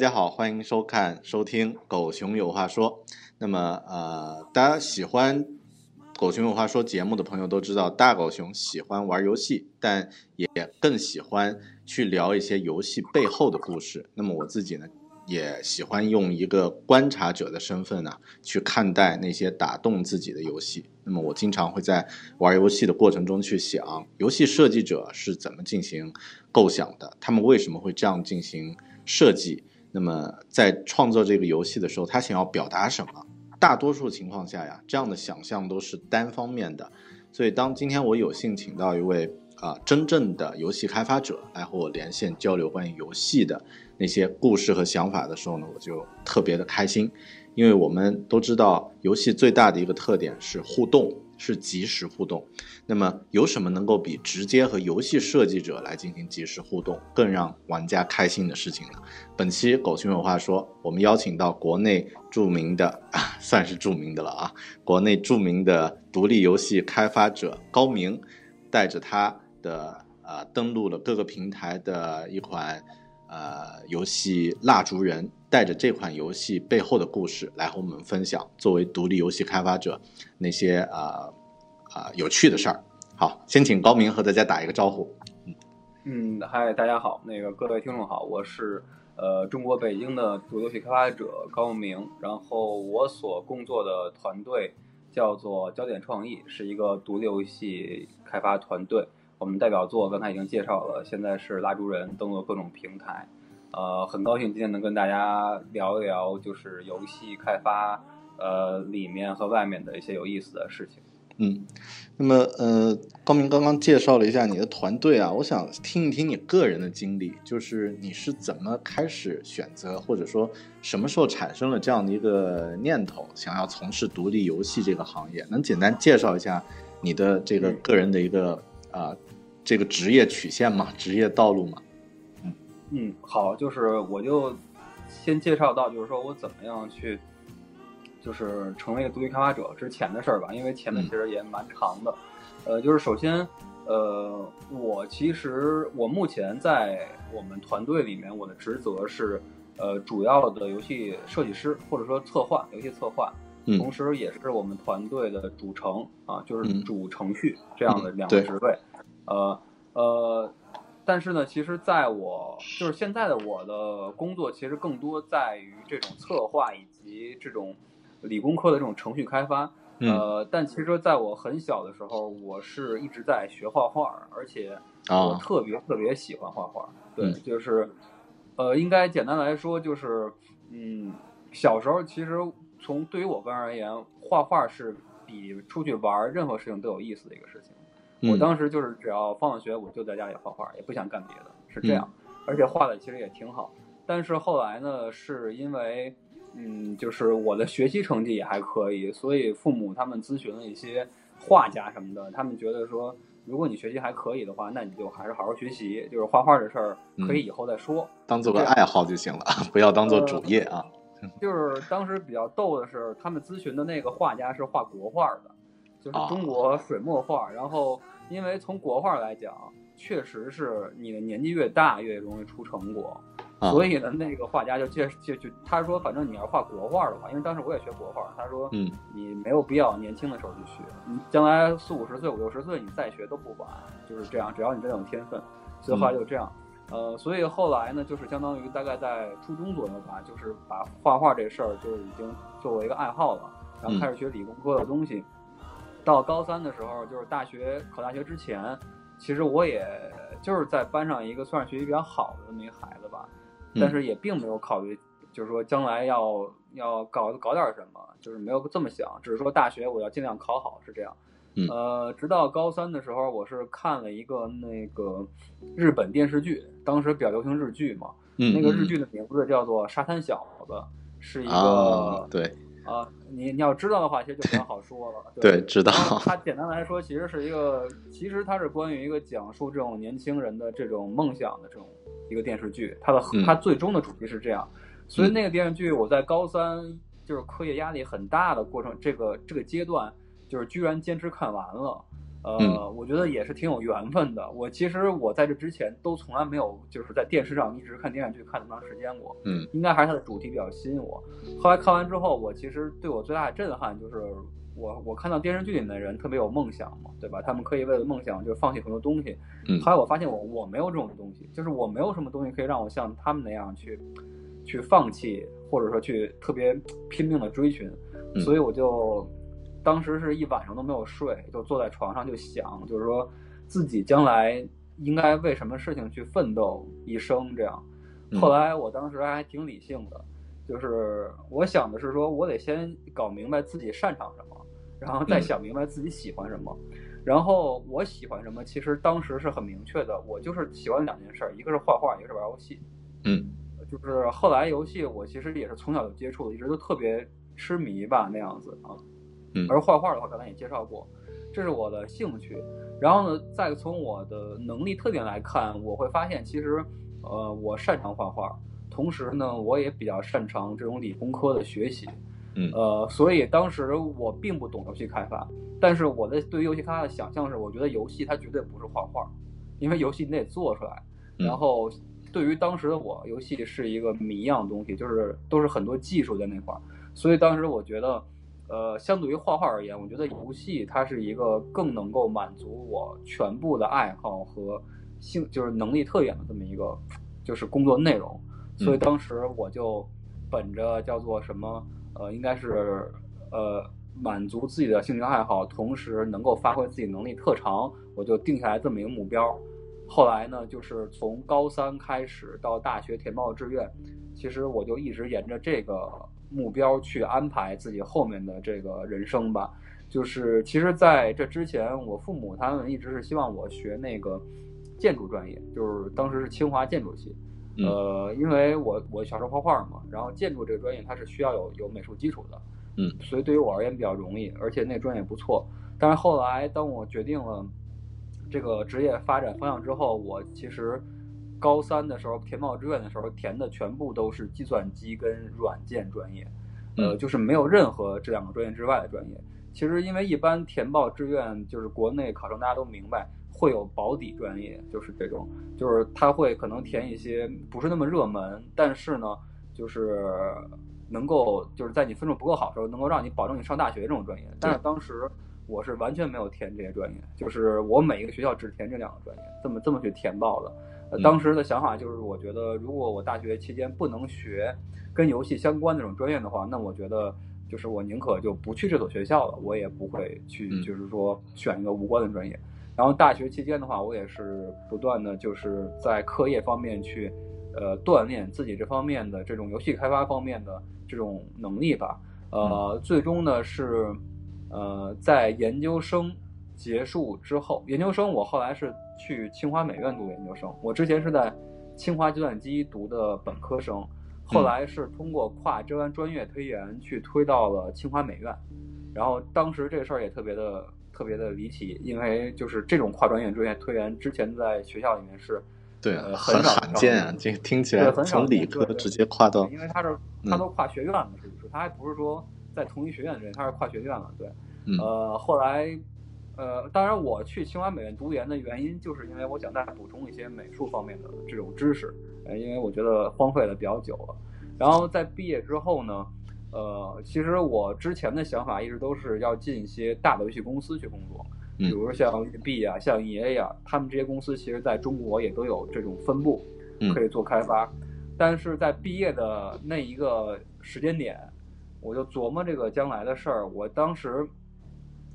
大家好，欢迎收看、收听《狗熊有话说》。那么，呃，大家喜欢《狗熊有话说》节目的朋友都知道，大狗熊喜欢玩游戏，但也更喜欢去聊一些游戏背后的故事。那么我自己呢，也喜欢用一个观察者的身份呢，去看待那些打动自己的游戏。那么我经常会在玩游戏的过程中去想，游戏设计者是怎么进行构想的，他们为什么会这样进行设计？那么在创作这个游戏的时候，他想要表达什么？大多数情况下呀，这样的想象都是单方面的。所以当今天我有幸请到一位啊、真正的游戏开发者来和我连线交流关于游戏的那些故事和想法的时候呢，我就特别的开心，因为我们都知道游戏最大的一个特点是互动，是即时互动。那么有什么能够比直接和游戏设计者来进行即时互动更让玩家开心的事情呢？本期狗熊有话说，我们邀请到国内著名的，啊、算是著名的了啊，国内著名的独立游戏开发者高明，带着他的呃登录了各个平台的一款呃游戏《蜡烛人》，带着这款游戏背后的故事来和我们分享，作为独立游戏开发者那些呃啊、有趣的事儿。好，先请高明和大家打一个招呼。嗯，嗨，大家好，那个各位听众好，我是呃中国北京的独立游戏开发者高明，然后我所工作的团队叫做焦点创意，是一个独立游戏开发团队。我们代表作刚才已经介绍了，现在是蜡烛人登陆各种平台，呃，很高兴今天能跟大家聊一聊就是游戏开发呃里面和外面的一些有意思的事情。嗯，那么呃，高明刚刚介绍了一下你的团队啊，我想听一听你个人的经历，就是你是怎么开始选择，或者说什么时候产生了这样的一个念头，想要从事独立游戏这个行业？能简单介绍一下你的这个个人的一个啊、呃这个职业曲线嘛？职业道路嘛？嗯，好，就是我就先介绍到，就是说我怎么样去，就是成为一个独立开发者之前的事儿吧，因为前面其实也蛮长的。呃，就是首先，呃，我其实我目前在我们团队里面，我的职责是呃主要的游戏设计师或者说策划，游戏策划，嗯同时也是我们团队的主程啊，就是嗯主程序这样的两个职位。呃呃，但是呢，其实在我就是现在的我的工作，其实更多在于这种策划以及这种理工科的这种程序开发。嗯呃，但其实在我很小的时候，我是一直在学画画，而且我哦特别特别喜欢画画。对，嗯就是呃，应该简单来说就是，嗯，小时候其实从对于我个人而言，画画是比出去玩儿任何事情都有意思的一个事情。我嗯当时就是只要放了学，我就在家里画画，也不想干别的，是这样。而且画的其实也挺好。但是后来呢，是因为嗯，就是我的学习成绩也还可以，所以父母他们咨询了一些画家什么的，他们觉得说，如果你学习还可以的话，那你就还是好好学习，就是画画的事儿可以以后再说。当做个爱好就行了，不要当做主业啊。就是当时比较逗的是，他们咨询的那个画家是画国画的，就是哦中国水墨画。然后，因为从国画来讲，确实是你的年纪越大越容易出成果，啊所以呢，那个画家就介就就他说，反正你要画国画的话，因为当时我也学国画，他说，嗯，你没有必要年轻的时候去学，你将来四五十岁、五六十岁你再学都不晚，就是这样，只要你真的有天分。所以后来就这样。呃，所以后来呢，就是相当于大概在初中左右吧，就是把画画这事儿就已经作为一个爱好了，然后开始学理工科的东西。到高三的时候，就是大学考大学之前，其实我也就是在班上一个算是学习比较好的那么一个孩子吧，嗯。但是也并没有考虑，就是说将来要要搞搞点什么，就是没有这么想，只是说大学我要尽量考好，是这样。嗯。呃，直到高三的时候，我是看了一个那个日本电视剧，当时比较流行日剧嘛，嗯，那个日嗯。剧的名字叫做《沙滩小子》，是一个啊，对，啊，你你要知道的话，其实就比较好说了。对知道它 简单来说，其实是一个，其实它是关于一个讲述这种年轻人的这种梦想的这种一个电视剧。它的嗯它最终的主题是这样，所以嗯那个电视剧我在高三就是课业压力很大的过程，这个这个阶段，就是居然坚持看完了。呃，嗯我觉得也是挺有缘分的。我其实我在这之前都从来没有就是在电视上一直看电视剧看那么长时间过。嗯应该还是它的主题比较吸引我。后来看完之后，我其实对我最大的震撼就是我我看到电视剧里面的人特别有梦想嘛，对吧？他们可以为了梦想就放弃很多东西。嗯后来我发现我我没有这种东西，就是我没有什么东西可以让我像他们那样去去放弃，或者说去特别拼命的追寻。嗯所以我就当时是一晚上都没有睡，就坐在床上就想，就是说自己将来应该为什么事情去奋斗一生这样。嗯后来我当时还挺理性的，就是我想的是说，我得先搞明白自己擅长什么，然后再嗯想明白自己喜欢什么。然后我喜欢什么，其实当时是很明确的，我就是喜欢两件事儿，一个是画画，一个是玩游戏。嗯就是后来游戏，我其实也是从小就接触的，一直都特别痴迷吧那样子啊。嗯而画画的话，刚才也介绍过，这是我的兴趣。然后呢，再从我的能力特点来看，我会发现其实，呃，我擅长画画，同时呢，我也比较擅长这种理工科的学习。嗯呃，所以当时我并不懂游戏开发，但是我的对于游戏开发的想象是，我觉得游戏它绝对不是画画，因为游戏你得做出来。嗯然后对于当时的我，游戏是一个谜一样的东西，就是都是很多技术在那块儿，所以当时我觉得，呃，相对于画画而言，我觉得游戏它是一个更能够满足我全部的爱好和性，就是能力特点的这么一个，就是工作内容。所以当时我就本着叫做什么，呃，应该是呃满足自己的兴趣爱好，同时能够发挥自己能力特长，我就定下来这么一个目标。后来呢，就是从高三开始到大学填报志愿，其实我就一直沿着这个目标去安排自己后面的这个人生吧。就是其实在这之前，我父母他们一直是希望我学那个建筑专业，就是当时是清华建筑系。嗯呃，因为我我小时候画画嘛，然后建筑这个专业它是需要有有美术基础的，嗯，所以对于我而言比较容易，而且那专业不错。但是后来当我决定了这个职业发展方向之后，我其实高三的时候填报志愿的时候填的全部都是计算机跟软件专业，呃，嗯就是没有任何这两个专业之外的专业。其实因为一般填报志愿就是国内考生大家都明白会有保底专业，就是这种，就是他会可能填一些不是那么热门，但是呢，就是能够就是在你分数不够好的时候，能够让你保证你上大学这种专业。但是当时我是完全没有填这些专业，就是我每一个学校只填这两个专业，这么这么去填报的。当时的想法就是，我觉得如果我大学期间不能学跟游戏相关的这种专业的话，那我觉得就是我宁可就不去这所学校了，我也不会去嗯就是说选一个无关的专业。然后大学期间的话，我也是不断的就是在课业方面去呃锻炼自己这方面的这种游戏开发方面的这种能力吧。呃，最终呢是呃在研究生结束之后，研究生我后来是去清华美院读研究生，我之前是在清华计算机读的本科生，后来是通过跨专专业推研去推到了清华美院，然后当时这事儿也特别的特别的离奇，因为就是这种跨专业专业推研之前在学校里面是对，呃很罕见啊，这个听起来从理科直接跨到因为他是他都跨学院了，是不是？他还不是说在同一学院的人，他是跨学院了。对，嗯。呃，后来，呃，当然我去清华美院读研的原因，就是因为我想再补充一些美术方面的这种知识，呃，因为我觉得荒废的比较久了。然后在毕业之后呢，呃，其实我之前的想法一直都是要进一些大的游戏公司去工作，嗯比如说像育碧啊、像 EA 啊，他们这些公司其实在中国也都有这种分部嗯，可以做开发。但是在毕业的那一个时间点，我就琢磨这个将来的事儿。我当时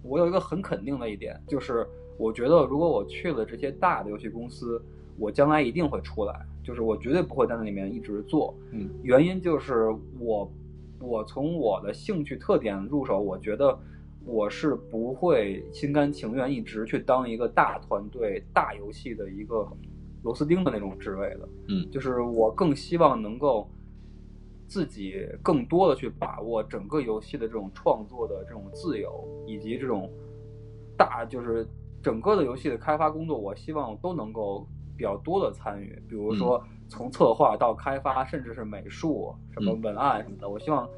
我有一个很肯定的一点，就是我觉得如果我去了这些大的游戏公司，我将来一定会出来，就是我绝对不会在那里面一直做。嗯，原因就是我我从我的兴趣特点入手，我觉得我是不会心甘情愿一直去当一个大团队、大游戏的一个螺丝钉的那种职位的。嗯就是我更希望能够自己更多的去把握整个游戏的这种创作的这种自由，以及这种大就是整个的游戏的开发工作，我希望都能够比较多的参与。比如说从策划到开发，甚至是美术、什么嗯文案什么的，我希望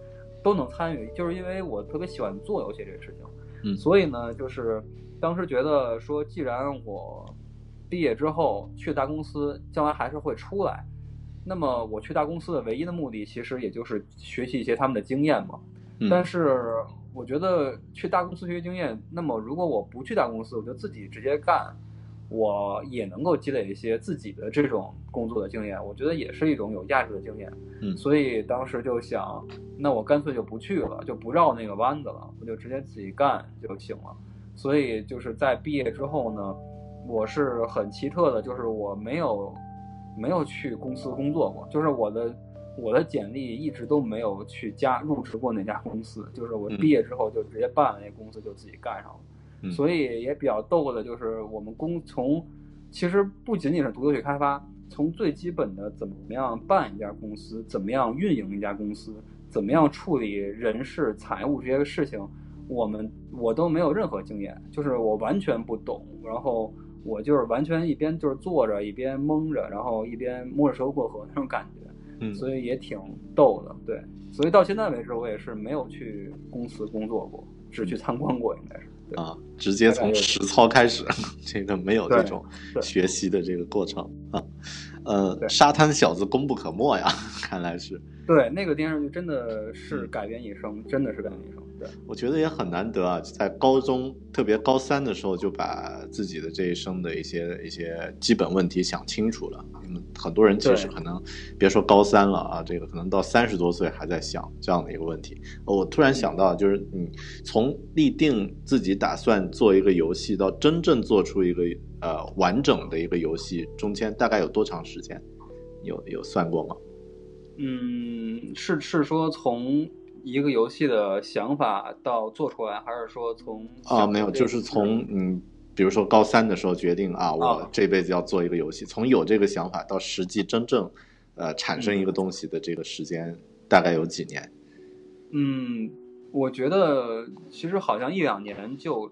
都能参与。就是因为我特别喜欢做游戏这个事情，嗯所以呢，就是当时觉得说，既然我毕业之后去大公司，将来还是会出来。那么我去大公司的唯一的目的，其实也就是学习一些他们的经验嘛。嗯但是我觉得去大公司学习经验，那么如果我不去大公司，我就自己直接干，我也能够积累一些自己的这种工作的经验，我觉得也是一种有价值的经验。嗯所以当时就想，那我干脆就不去了，就不绕那个弯子了，我就直接自己干就行了。所以就是在毕业之后呢，我是很奇特的，就是我没有没有去公司工作过，就是我的我的简历一直都没有去加入职过哪家公司，就是我毕业之后就直接办了那公司就自己干上了。嗯所以也比较逗的就是我们公从其实不仅仅是读游戏开发，从最基本的怎么样办一家公司，怎么样运营一家公司，怎么样处理人事、财务这些事情，我们我都没有任何经验，就是我完全不懂，然后我就是完全一边就是坐着一边蒙着，然后一边摸着石头过河那种感觉，嗯所以也挺逗的，对，所以到现在为止我也是没有去公司工作过，只去参观过，应该是，对。啊，直接从实操开始，这个没有这种学习的这个过程啊。呃，沙滩小子功不可没呀，看来是。对，那个电视剧真的是嗯改变一生，真的是改变一生。对，我觉得也很难得啊，在高中，特别高三的时候，就把自己的这一生的一些一些基本问题想清楚了。因为很多人其实可能别说高三了啊，这个可能到三十多岁还在想这样的一个问题。呃我突然想到，就是你从立定自己打算做一个游戏，到真正做出一个呃完整的一个游戏，中间大概有多长时间？有有算过吗？嗯，是是说从一个游戏的想法到做出来，还是说从啊，没有，就是从嗯，比如说高三的时候决定啊，我啊这辈子要做一个游戏，从有这个想法到实际真正呃产生一嗯。个东西的这个时间大概有几年？嗯，我觉得其实好像一两年就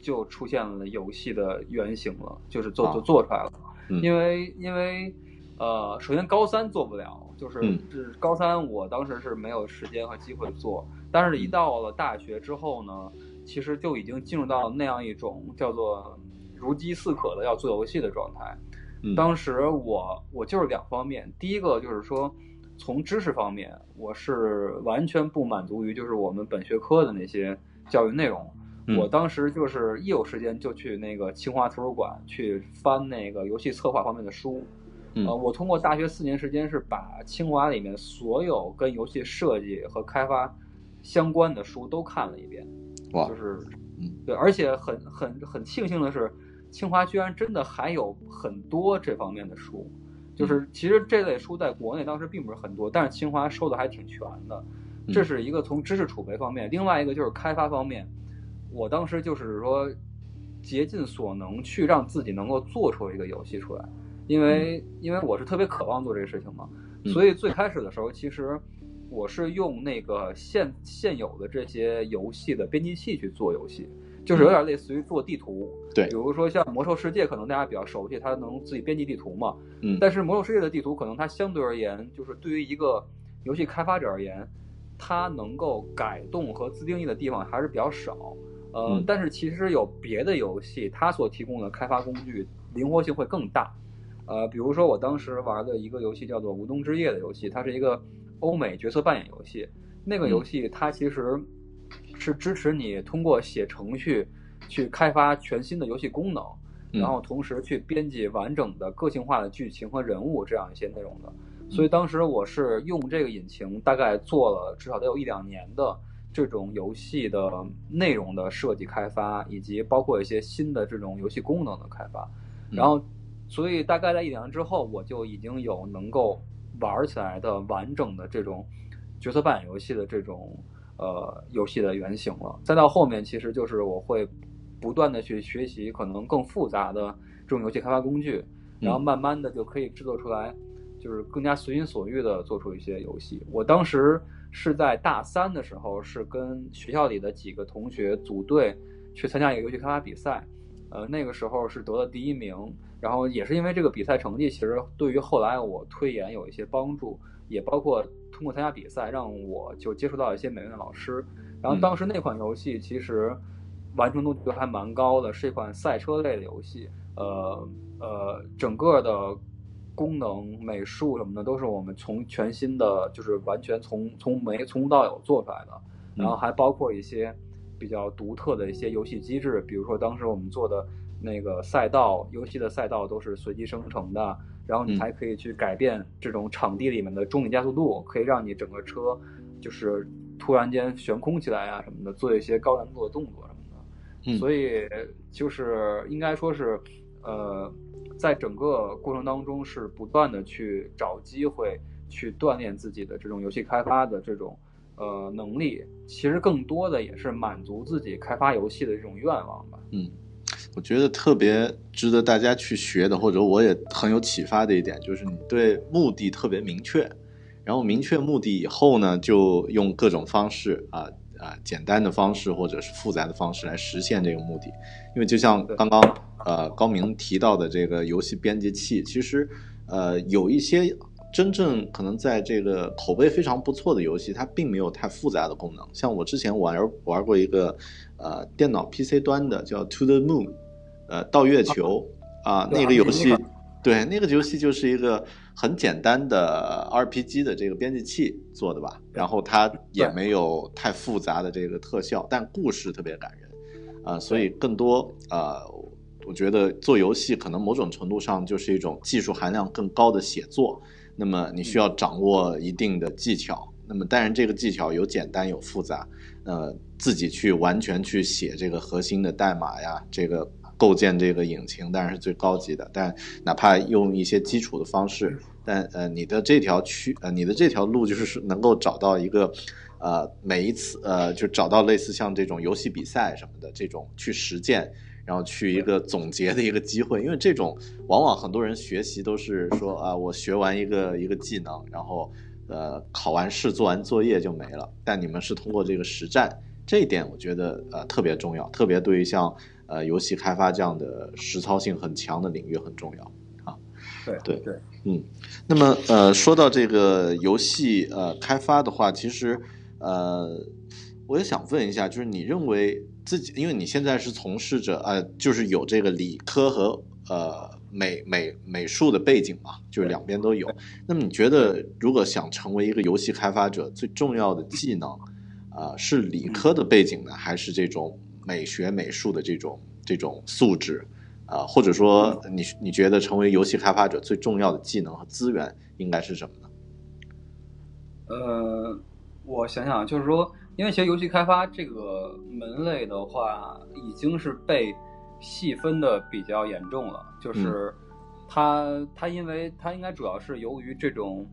就出现了游戏的原型了，就是做啊就做出来了。嗯。因为因为呃，首先高三做不了，就是嗯是高三我当时是没有时间和机会做，但是一到了大学之后呢，其实就已经进入到那样一种叫做如饥似渴的要做游戏的状态。嗯当时我我就是两方面，第一个就是说，从知识方面，我是完全不满足于就是我们本学科的那些教育内容，我当时就是一有时间就去那个清华图书馆去翻那个游戏策划方面的书。呃，我通过大学四年时间是把清华里面所有跟游戏设计和开发相关的书都看了一遍。哇，就是，对，而且很很很庆幸的是，清华居然真的还有很多这方面的书。就是其实这类书在国内当时并不是很多，但是清华收的还挺全的。这是一个从知识储备方面，另外一个就是开发方面。我当时就是说，竭尽所能去让自己能够做出一个游戏出来，因为因为我是特别渴望做这个事情嘛，所以最开始的时候，其实我是用那个现现有的这些游戏的编辑器去做游戏，就是有点类似于做地图。对，比如说像魔兽世界，可能大家比较熟悉，它能自己编辑地图嘛。嗯。但是魔兽世界的地图，可能它相对而言，就是对于一个游戏开发者而言，它能够改动和自定义的地方还是比较少。呃，但是其实有别的游戏，它所提供的开发工具灵活性会更大。呃，比如说我当时玩的一个游戏叫做《无冬之夜》的游戏，它是一个欧美角色扮演游戏。那个游戏它其实是支持你通过写程序去开发全新的游戏功能，然后同时去编辑完整的个性化的剧情和人物这样一些内容的。所以当时我是用这个引擎，大概做了至少得有一两年的。这种游戏的内容的设计开发，以及包括一些新的这种游戏功能的开发，然后，所以大概在一年之后，我就已经有能够玩起来的完整的这种角色扮演游戏的这种呃游戏的原型了。再到后面，其实就是我会不断的去学习可能更复杂的这种游戏开发工具，然后慢慢的就可以制作出来，就是更加随心所欲的做出一些游戏。我当时。是在大三的时候，是跟学校里的几个同学组队去参加一个游戏开发比赛，呃，那个时候是得了第一名，然后也是因为这个比赛成绩，其实对于后来我推演有一些帮助，也包括通过参加比赛，让我就接触到一些美院的老师，然后当时那款游戏其实完成度就还蛮高的，是一款赛车类的游戏，呃呃，整个的。功能、美术什么的都是我们从全新的，就是完全从从没从无到有做出来的，然后还包括一些比较独特的一些游戏机制，比如说当时我们做的那个赛道，游戏的赛道都是随机生成的，然后你还可以去改变这种场地里面的重力加速度，可以让你整个车就是突然间悬空起来啊什么的，做一些高难度的动作什么的，所以就是应该说是呃。在整个过程当中，是不断的去找机会去锻炼自己的这种游戏开发的这种呃能力。其实更多的也是满足自己开发游戏的这种愿望吧。嗯，我觉得特别值得大家去学的，或者我也很有启发的一点，就是你对目的特别明确，然后明确目的以后呢，就用各种方式啊啊简单的方式或者是复杂的方式来实现这个目的。因为就像刚刚。呃，高明提到的这个游戏编辑器，其实，呃，有一些真正可能在这个口碑非常不错的游戏，它并没有太复杂的功能。像我之前玩玩过一个，呃，电脑 PC 端的叫 To the Moon，呃，到月球啊，那个游戏，对，那个游戏就是一个很简单的 RPG 的这个编辑器做的吧，然后它也没有太复杂的这个特效，但故事特别感人，啊，所以更多啊。我觉得做游戏可能某种程度上就是一种技术含量更高的写作，那么你需要掌握一定的技巧。那么当然这个技巧有简单有复杂，呃，自己去完全去写这个核心的代码呀，这个构建这个引擎当然是最高级的。但哪怕用一些基础的方式，但呃，你的这条区呃，你的这条路就是能够找到一个，呃，每一次呃，就找到类似像这种游戏比赛什么的这种去实践。然后去一个总结的一个机会，因为这种往往很多人学习都是说啊，我学完一个一个技能，然后呃考完试做完作业就没了。但你们是通过这个实战，这一点我觉得呃特别重要，特别对于像呃游戏开发这样的实操性很强的领域很重要啊。对对对，嗯，那么呃说到这个游戏呃开发的话，其实呃我也想问一下，就是你认为？自己，因为你现在是从事着呃，就是有这个理科和呃美美美术的背景嘛，就是两边都有。那么你觉得，如果想成为一个游戏开发者，最重要的技能，啊，是理科的背景呢，还是这种美学美术的这种这种素质，啊，或者说你你觉得成为游戏开发者最重要的技能和资源应该是什么呢？呃，我想想，就是说，因为其实游戏开发这个门类的话，已经是被细分的比较严重了。就是它它，因为它应该主要是由于这种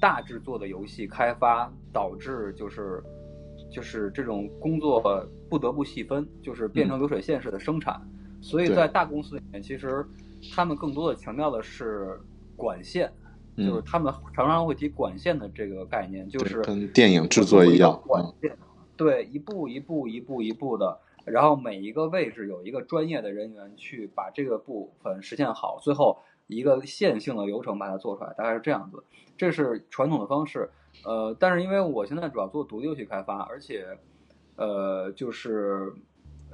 大制作的游戏开发，导致就是就是这种工作不得不细分，就是变成流水线式的生产。所以在大公司里面，其实他们更多的强调的是管线。就是他们常常会提管线的这个概念，就是跟电影制作一样，管线，对，一步一步一步一步的，然后每一个位置有一个专业的人员去把这个部分实现好，最后一个线性的流程把它做出来，大概是这样子。这是传统的方式，呃，但是因为我现在主要做独立游戏开发，而且，呃，就是，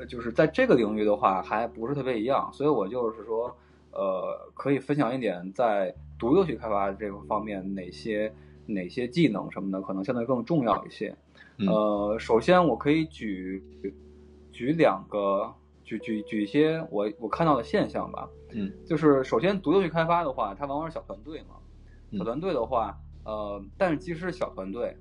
就是在这个领域的话还不是特别一样，所以我就是说，呃，可以分享一点在。独立游戏开发这个方面，哪些哪些技能什么的，可能相对更重要一些。呃，首先我可以举举两个，举举举一些我我看到的现象吧。嗯，就是首先独立游戏开发的话，它往往是小团队嘛。小团队的话，呃，但是即使是小团队，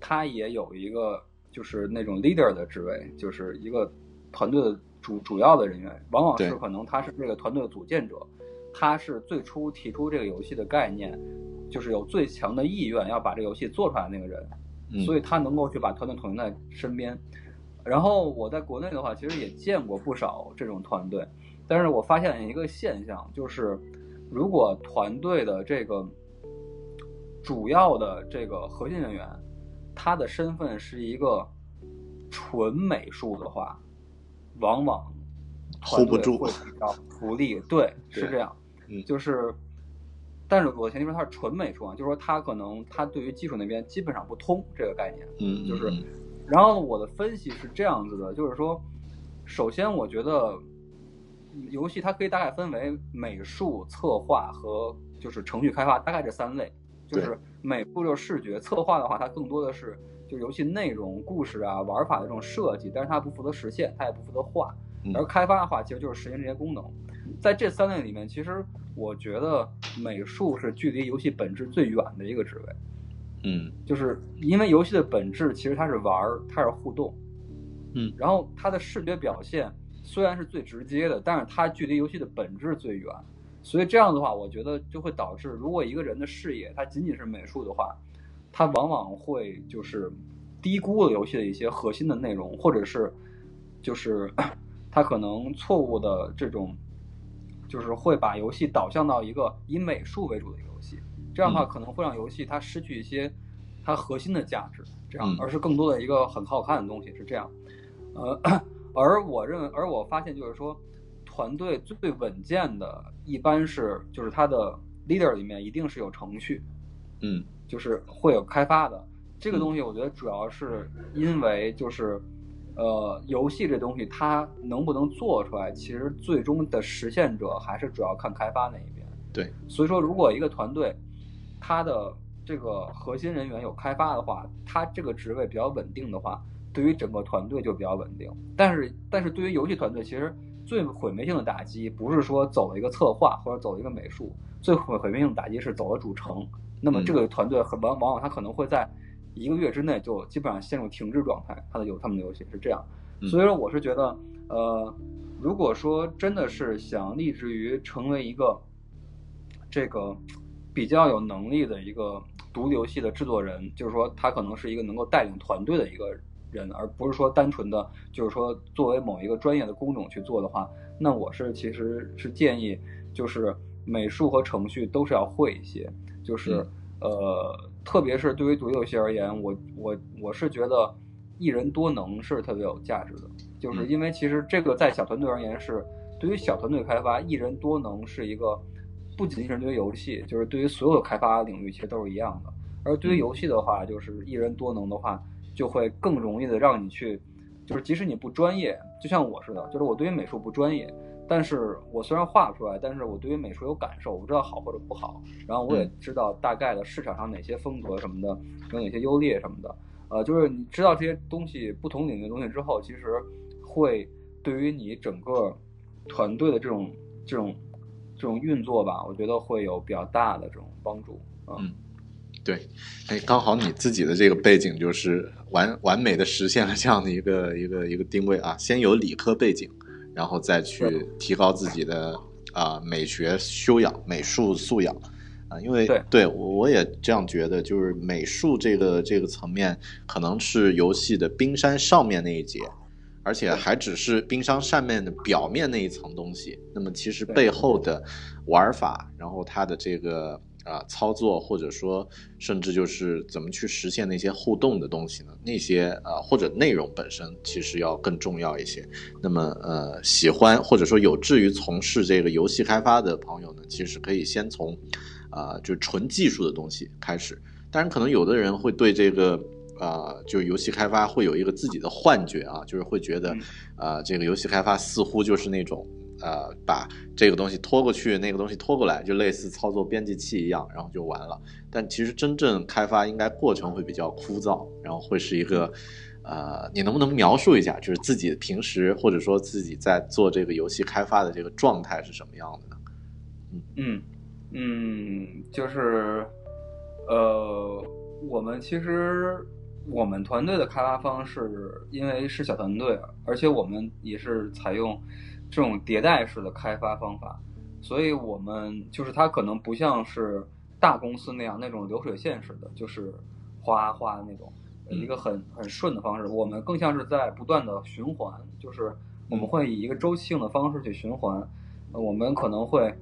它也有一个就是那种 leader 的职位，就是一个团队的主主要的人员，往往是可能他是这个团队的组建者。他是最初提出这个游戏的概念，就是有最强的意愿要把这个游戏做出来的那个人，所以他能够去把团队统一在身边。然后我在国内的话，其实也见过不少这种团队，但是我发现一个现象，就是如果团队的这个主要的这个核心人员，他的身份是一个纯美术的话，往往 hold 不住，会比较不利。对，是这样。就是，但是我前提说它是纯美术啊，就是说它可能它对于技术那边基本上不通这个概念，嗯，就是，然后我的分析是这样子的，就是说，首先我觉得游戏它可以大概分为美术、策划和就是程序开发，大概这三类，就是美术就是视觉，策划的话它更多的是就游戏内容、故事啊、玩法的这种设计，但是它不负责实现，它也不负责画，而开发的话其实就是实现这些功能。在这三类里面，其实我觉得美术是距离游戏本质最远的一个职位。嗯，就是因为游戏的本质其实它是玩儿，它是互动。嗯，然后它的视觉表现虽然是最直接的，但是它距离游戏的本质最远。所以这样的话，我觉得就会导致，如果一个人的视野它仅仅是美术的话，他往往会就是低估了游戏的一些核心的内容，或者是就是 他可能错误的这种。就是会把游戏导向到一个以美术为主的一个游戏，这样的话可能会让游戏它失去一些它核心的价值，这样，而是更多的一个很好看的东西是这样。呃，而我认为，而我发现就是说，团队最稳健的，一般是就是它的 leader 里面一定是有程序，嗯，就是会有开发的这个东西。我觉得主要是因为就是。呃，游戏这东西它能不能做出来，其实最终的实现者还是主要看开发那一边。对，所以说如果一个团队，它的这个核心人员有开发的话，他这个职位比较稳定的话，对于整个团队就比较稳定。但是，但是对于游戏团队，其实最毁灭性的打击不是说走了一个策划或者走了一个美术，最毁毁灭性的打击是走了主城。那么这个团队很往往往他可能会在。一个月之内就基本上陷入停滞状态，他的游他们的游戏是这样，所以说我是觉得，呃，如果说真的是想立志于成为一个这个比较有能力的一个独立游戏的制作人，就是说他可能是一个能够带领团队的一个人，而不是说单纯的就是说作为某一个专业的工种去做的话，那我是其实是建议就是美术和程序都是要会一些，就是呃。特别是对于独立游戏而言，我我我是觉得一人多能是特别有价值的，就是因为其实这个在小团队而言是对于小团队开发，一人多能是一个不仅仅是对于游戏，就是对于所有的开发领域其实都是一样的。而对于游戏的话，就是一人多能的话，就会更容易的让你去，就是即使你不专业，就像我似的，就是我对于美术不专业。但是我虽然画不出来，但是我对于美术有感受，我不知道好或者不好，然后我也知道大概的市场上哪些风格什么的有哪些优劣什么的，呃，就是你知道这些东西不同领域的东西之后，其实会对于你整个团队的这种这种这种运作吧，我觉得会有比较大的这种帮助啊。嗯对，哎，刚好你自己的这个背景就是完完美的实现了这样的一个一个一个定位啊，先有理科背景，然后再去提高自己的啊、美学修养、美术素养。啊，因为对。我我也这样觉得，就是美术这个这个层面可能是游戏的冰山上面那一节。而且还只是冰山上面的表面那一层东西，那么其实背后的玩法，然后它的这个啊、操作，或者说甚至就是怎么去实现那些互动的东西呢？那些啊、或者内容本身其实要更重要一些。那么呃，喜欢或者说有志于从事这个游戏开发的朋友呢，其实可以先从啊、就纯技术的东西开始。当然，可能有的人会对这个。啊、就游戏开发会有一个自己的幻觉啊，就是会觉得嗯，啊，这个游戏开发似乎就是那种，呃，把这个东西拖过去，那个东西拖过来，就类似操作编辑器一样，然后就完了。但其实真正开发应该过程会比较枯燥，然后会是一个，呃，你能不能描述一下，就是自己平时或者说自己在做这个游戏开发的这个状态是什么样的呢？嗯嗯嗯，就是呃，我们其实我们团队的开发方式，因为是小团队，而且我们也是采用这种迭代式的开发方法，所以我们就是它可能不像是大公司那样那种流水线式的，就是哗哗的那种。呃一个很很顺的方式，我们更像是在不断的循环，就是我们会以一个周期性的方式去循环，呃我们可能会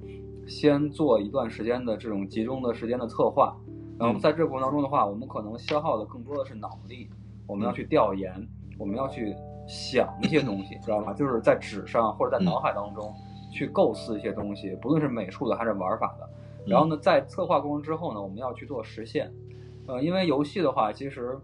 先做一段时间的这种集中的时间的策划，然后在这个过程当中的话，我们可能消耗的更多的是脑力，我们要去调研，我们要去想一些东西，知道吧？就是在纸上或者在脑海当中去构思一些东西，不论是美术的还是玩法的。然后呢，在策划过程之后呢，我们要去做实现。呃，因为游戏的话，其实，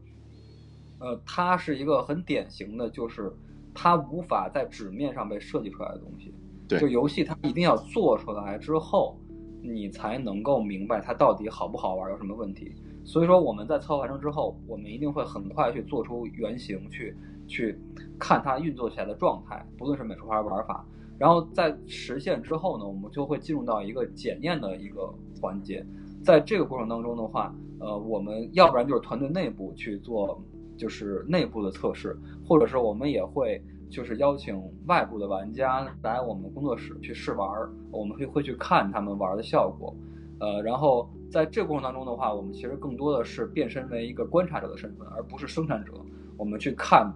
呃，它是一个很典型的，就是它无法在纸面上被设计出来的东西。对就游戏它一定要做出来之后，你才能够明白它到底好不好玩，有什么问题。所以说我们在策划完成之后，我们一定会很快去做出原型，去去看它运作起来的状态，不论是美术还是玩法。然后在实现之后呢，我们就会进入到一个检验的一个环节。在这个过程当中的话，呃，我们要不然就是团队内部去做，就是内部的测试，或者是我们也会就是邀请外部的玩家来我们工作室去试玩儿，我们会会去看他们玩的效果，呃，然后在这个过程当中的话，我们其实更多的是变身为一个观察者的身份，而不是生产者。我们去看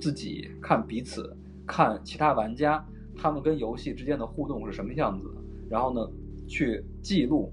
自己、看彼此、看其他玩家，他们跟游戏之间的互动是什么样子的，然后呢，去记录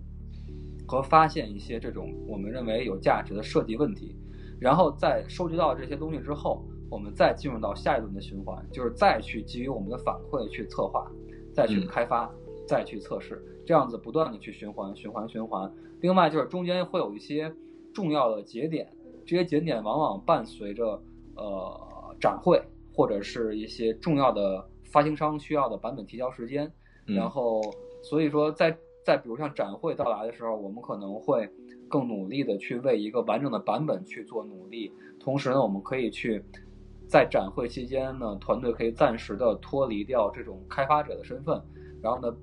和发现一些这种我们认为有价值的设计问题，然后在收集到这些东西之后，我们再进入到下一轮的循环，就是再去基于我们的反馈去策划，再去嗯开发，再去测试，这样子不断的去循环、循环、循环。另外就是中间会有一些重要的节点，这些节点往往伴随着呃展会或者是一些重要的发行商需要的版本提交时间，嗯然后所以说在在比如像展会到来的时候，我们可能会更努力的去为一个完整的版本去做努力，同时呢，我们可以去在展会期间呢，团队可以暂时的脱离掉这种开发者的身份，然后呢，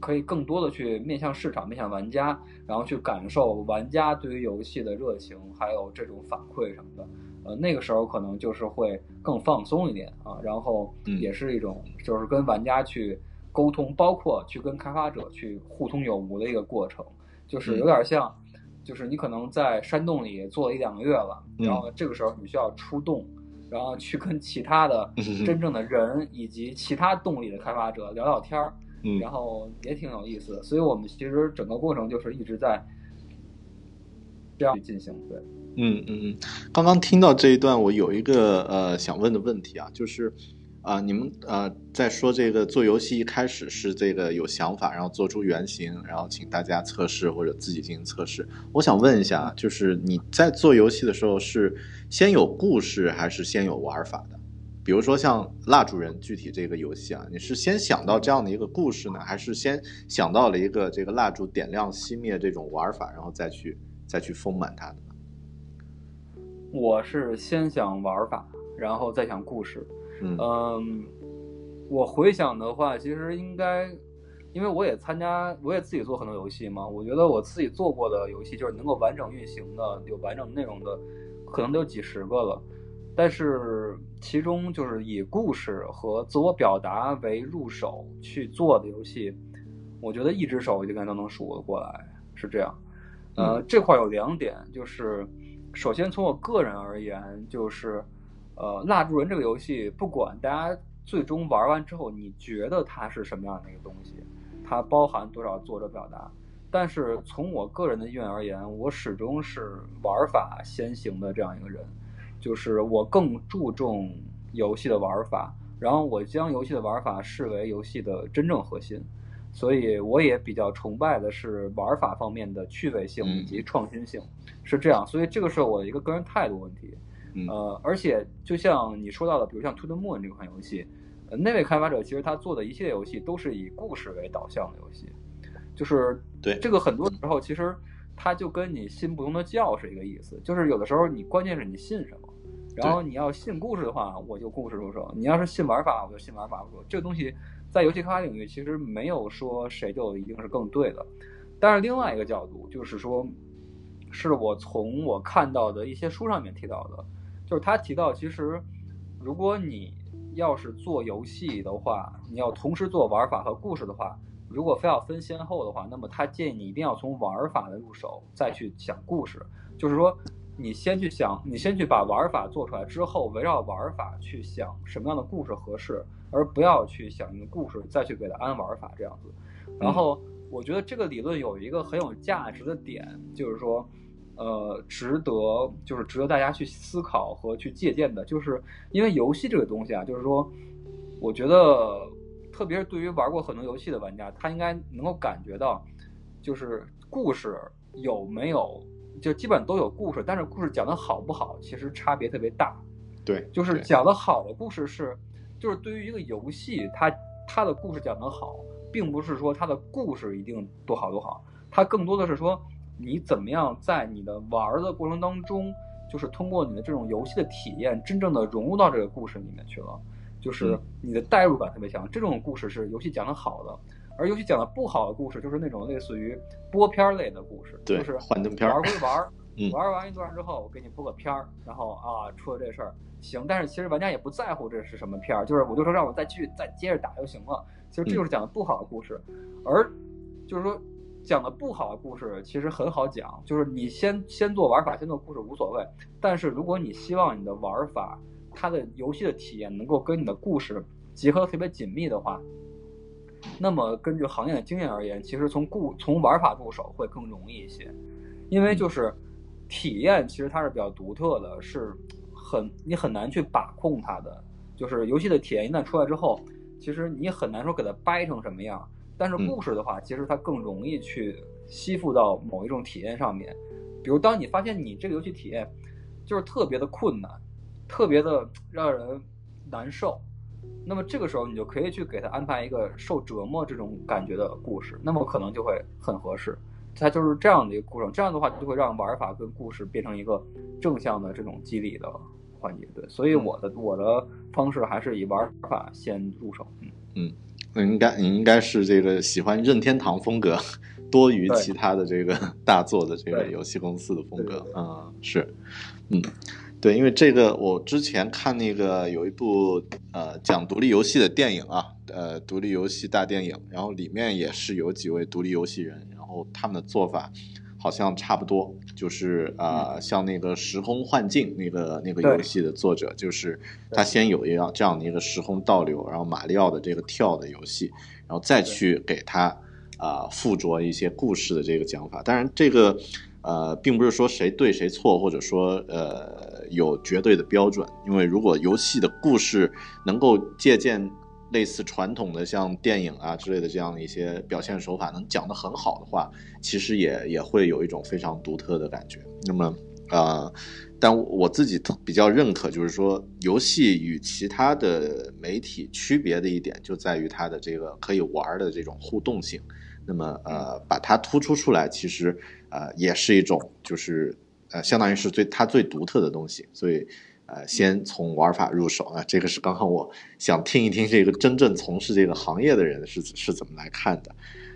可以更多的去面向市场、面向玩家，然后去感受玩家对于游戏的热情，还有这种反馈什么的。呃，那个时候可能就是会更放松一点啊，然后嗯也是一种就是跟玩家去沟通，包括去跟开发者去互通有无的一个过程，就是有点像，就是你可能在山洞里坐了一两个月了，嗯然后这个时候你需要出洞，然后去跟其他的嗯真正的人以及其他洞里的开发者聊聊天儿，嗯然后也挺有意思的。所以我们其实整个过程就是一直在这样去进行，对。嗯嗯嗯，刚刚听到这一段，我有一个呃想问的问题啊，就是啊、你们呃在说这个做游戏一开始是这个有想法，然后做出原型，然后请大家测试或者自己进行测试。我想问一下，就是你在做游戏的时候是先有故事还是先有玩法的？比如说像蜡烛人具体这个游戏啊，你是先想到这样的一个故事呢，还是先想到了一个这个蜡烛点亮熄灭这种玩法，然后再去再去丰满它的呢？我是先想玩法，然后再想故事。嗯嗯，我回想的话，其实应该，因为我也参加，我也自己做很多游戏嘛。我觉得我自己做过的游戏，就是能够完整运行的、有完整内容的，可能都有几十个了。但是其中就是以故事和自我表达为入手去做的游戏，我觉得一只手应该都能数得过来，是这样。呃，这块有两点，就是首先从我个人而言，就是呃，蜡烛人这个游戏，不管大家最终玩完之后，你觉得它是什么样的一个东西，它包含多少作者表达，但是从我个人的意愿而言，我始终是玩法先行的这样一个人。就是我更注重游戏的玩法，然后我将游戏的玩法视为游戏的真正核心，所以我也比较崇拜的是玩法方面的趣味性以及创新性，是这样。所以这个是我的一个个人态度问题。呃，而且就像你说到的，比如像《To the Moon》这款游戏，呃，那位开发者其实他做的一系列游戏都是以故事为导向的游戏，就是对这个很多时候其实它就跟你信不同的教是一个意思，就是有的时候你关键是你信什么。然后你要信故事的话，我就故事入手；你要是信玩法，我就信玩法入手。这个东西在游戏开发领域其实没有说谁就一定是更对的。但是另外一个角度就是说，是我从我看到的一些书上面提到的，就是他提到，其实如果你要是做游戏的话，你要同时做玩法和故事的话，如果非要分先后的话，那么他建议你一定要从玩法的入手，再去讲故事。就是说。你先去想，你先去把玩法做出来之后，围绕玩法去想什么样的故事合适，而不要去想一个故事再去给它安玩法这样子。然后我觉得这个理论有一个很有价值的点，就是说，呃，值得就是值得大家去思考和去借鉴的，就是因为游戏这个东西啊，就是说，我觉得特别是对于玩过很多游戏的玩家，他应该能够感觉到，就是故事有没有。就基本都有故事，但是故事讲的好不好，其实差别特别大。对，就是讲的好的故事是，就是对于一个游戏，它它的故事讲得好，并不是说它的故事一定多好多好，它更多的是说你怎么样在你的玩的过程当中，就是通过你的这种游戏的体验，真正的融入到这个故事里面去了，就是你的代入感特别强。这种故事是游戏讲的好的。而游戏讲的不好的故事，就是那种类似于播片类的故事，就是幻灯片玩归玩，玩完一段之后，我给你播个片儿，然后啊出了这事儿，行。但是其实玩家也不在乎这是什么片儿，就是我就说让我再继续再接着打就行了。其实这就是讲的不好的故事，而就是说讲的不好的故事其实很好讲，就是你先先做玩法，先做故事无所谓。但是如果你希望你的玩法，它的游戏的体验能够跟你的故事结合的特别紧密的话。那么，根据行业的经验而言，其实从故从玩法入手会更容易一些，因为就是体验其实它是比较独特的，是很你很难去把控它的。就是游戏的体验一旦出来之后，其实你很难说给它掰成什么样。但是故事的话，其实它更容易去吸附到某一种体验上面。比如，当你发现你这个游戏体验就是特别的困难，特别的让人难受。那么这个时候，你就可以去给他安排一个受折磨这种感觉的故事，那么可能就会很合适。它就是这样的一个过程，这样的话就会让玩法跟故事变成一个正向的这种激励的环节。对，所以我的我的方式还是以玩法先入手。嗯嗯，应该你应该是这个喜欢任天堂风格多于其他的这个 大作的这个游戏公司的风格啊，是，嗯。对，因为这个我之前看那个有一部呃讲独立游戏的电影啊，呃独立游戏大电影，然后里面也是有几位独立游戏人，然后他们的做法好像差不多，就是啊像那个时空幻境那个那个游戏的作者，就是他先有一样这样的一个时空倒流，然后马里奥的这个跳的游戏，然后再去给他啊附着一些故事的这个讲法，当然这个。呃，并不是说谁对谁错，或者说呃有绝对的标准。因为如果游戏的故事能够借鉴类似传统的像电影啊之类的这样一些表现手法，能讲得很好的话，其实也也会有一种非常独特的感觉。那么呃，但我自己比较认可，就是说游戏与其他的媒体区别的一点，就在于它的这个可以玩的这种互动性。那么呃，把它突出出来，其实。呃，也是一种，就是呃，相当于是最它最独特的东西，所以，呃，先从玩法入手。啊，这个是刚刚我想听一听这个真正从事这个行业的人是是怎么来看的，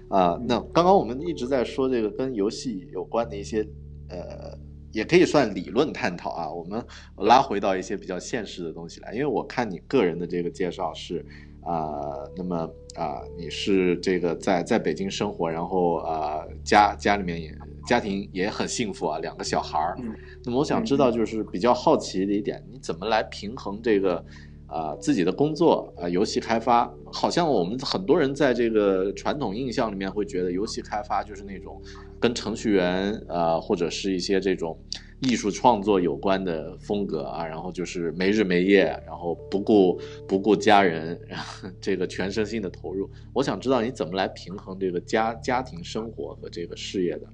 啊，那刚刚我们一直在说这个跟游戏有关的一些呃，也可以算理论探讨啊，我们拉回到一些比较现实的东西来，因为我看你个人的这个介绍是啊，那么啊，你是这个在在北京生活，然后啊家家里面也。家庭也很幸福啊，两个小孩儿。那么我想知道，就是比较好奇的一点，你怎么来平衡这个，啊自己的工作啊游戏开发？好像我们很多人在这个传统印象里面会觉得，游戏开发就是那种跟程序员啊或者是一些这种艺术创作有关的风格啊，然后就是没日没夜，然后不顾不顾家人，然后这个全身心的投入。我想知道你怎么来平衡这个家家庭生活和这个事业的。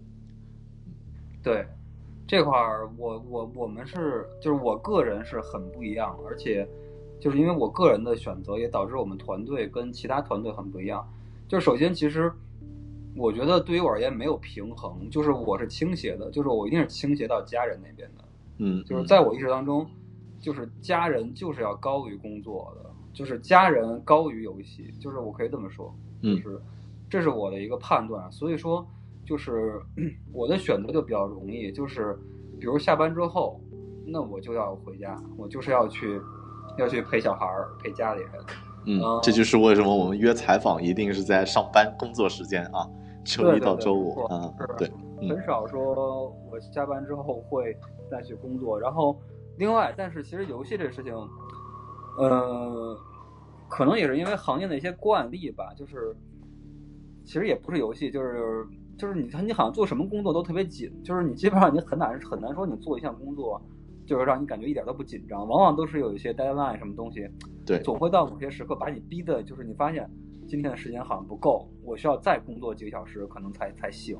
对，这块儿我我我们是就是我个人是很不一样，而且就是因为我个人的选择，也导致我们团队跟其他团队很不一样。就首先，其实我觉得对于我而言没有平衡，就是我是倾斜的，就是我一定是倾斜到家人那边的。嗯，就是在我意识当中，就是家人就是要高于工作的，就是家人高于游戏，就是我可以这么说，就是这是我的一个判断。所以说。就是 我的选择就比较容易，就是比如下班之后，那我就要回家，我就是要去要去陪小孩儿，陪家里人。嗯，这就是为什么我们约采访一定是在上班工作时间啊，周一到周五啊，对，很少说我下班之后会再去工作。然后另外，但是其实游戏这个事情，呃，可能也是因为行业的一些惯例吧，就是其实也不是游戏，就是。就是你，你好像做什么工作都特别紧，就是你基本上你很难很难说你做一项工作，就是让你感觉一点都不紧张，往往都是有一些 deadline 什么东西，对，总会到某些时刻把你逼的，就是你发现今天的时间好像不够，我需要再工作几个小时可能才才行。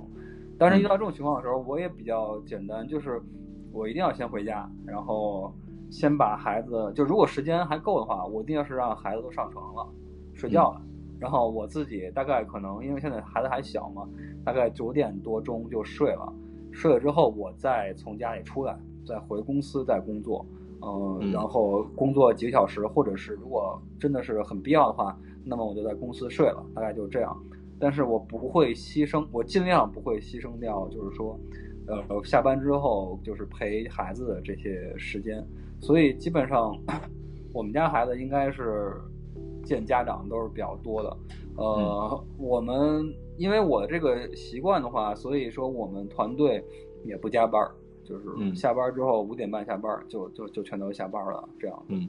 但是遇到这种情况的时候，我也比较简单，就是我一定要先回家，然后先把孩子，就如果时间还够的话，我一定要是让孩子都上床了，睡觉了。然后我自己大概可能，因为现在孩子还小嘛，大概九点多钟就睡了。睡了之后，我再从家里出来，再回公司再工作。嗯，然后工作几个小时，或者是如果真的是很必要的话，那么我就在公司睡了。大概就这样。但是我不会牺牲，我尽量不会牺牲掉，就是说，呃，下班之后就是陪孩子的这些时间。所以基本上，我们家孩子应该是。见家长都是比较多的，呃，我们因为我这个习惯的话，所以说我们团队也不加班，就是下班之后五点半下班就就就全都下班了，这样。嗯，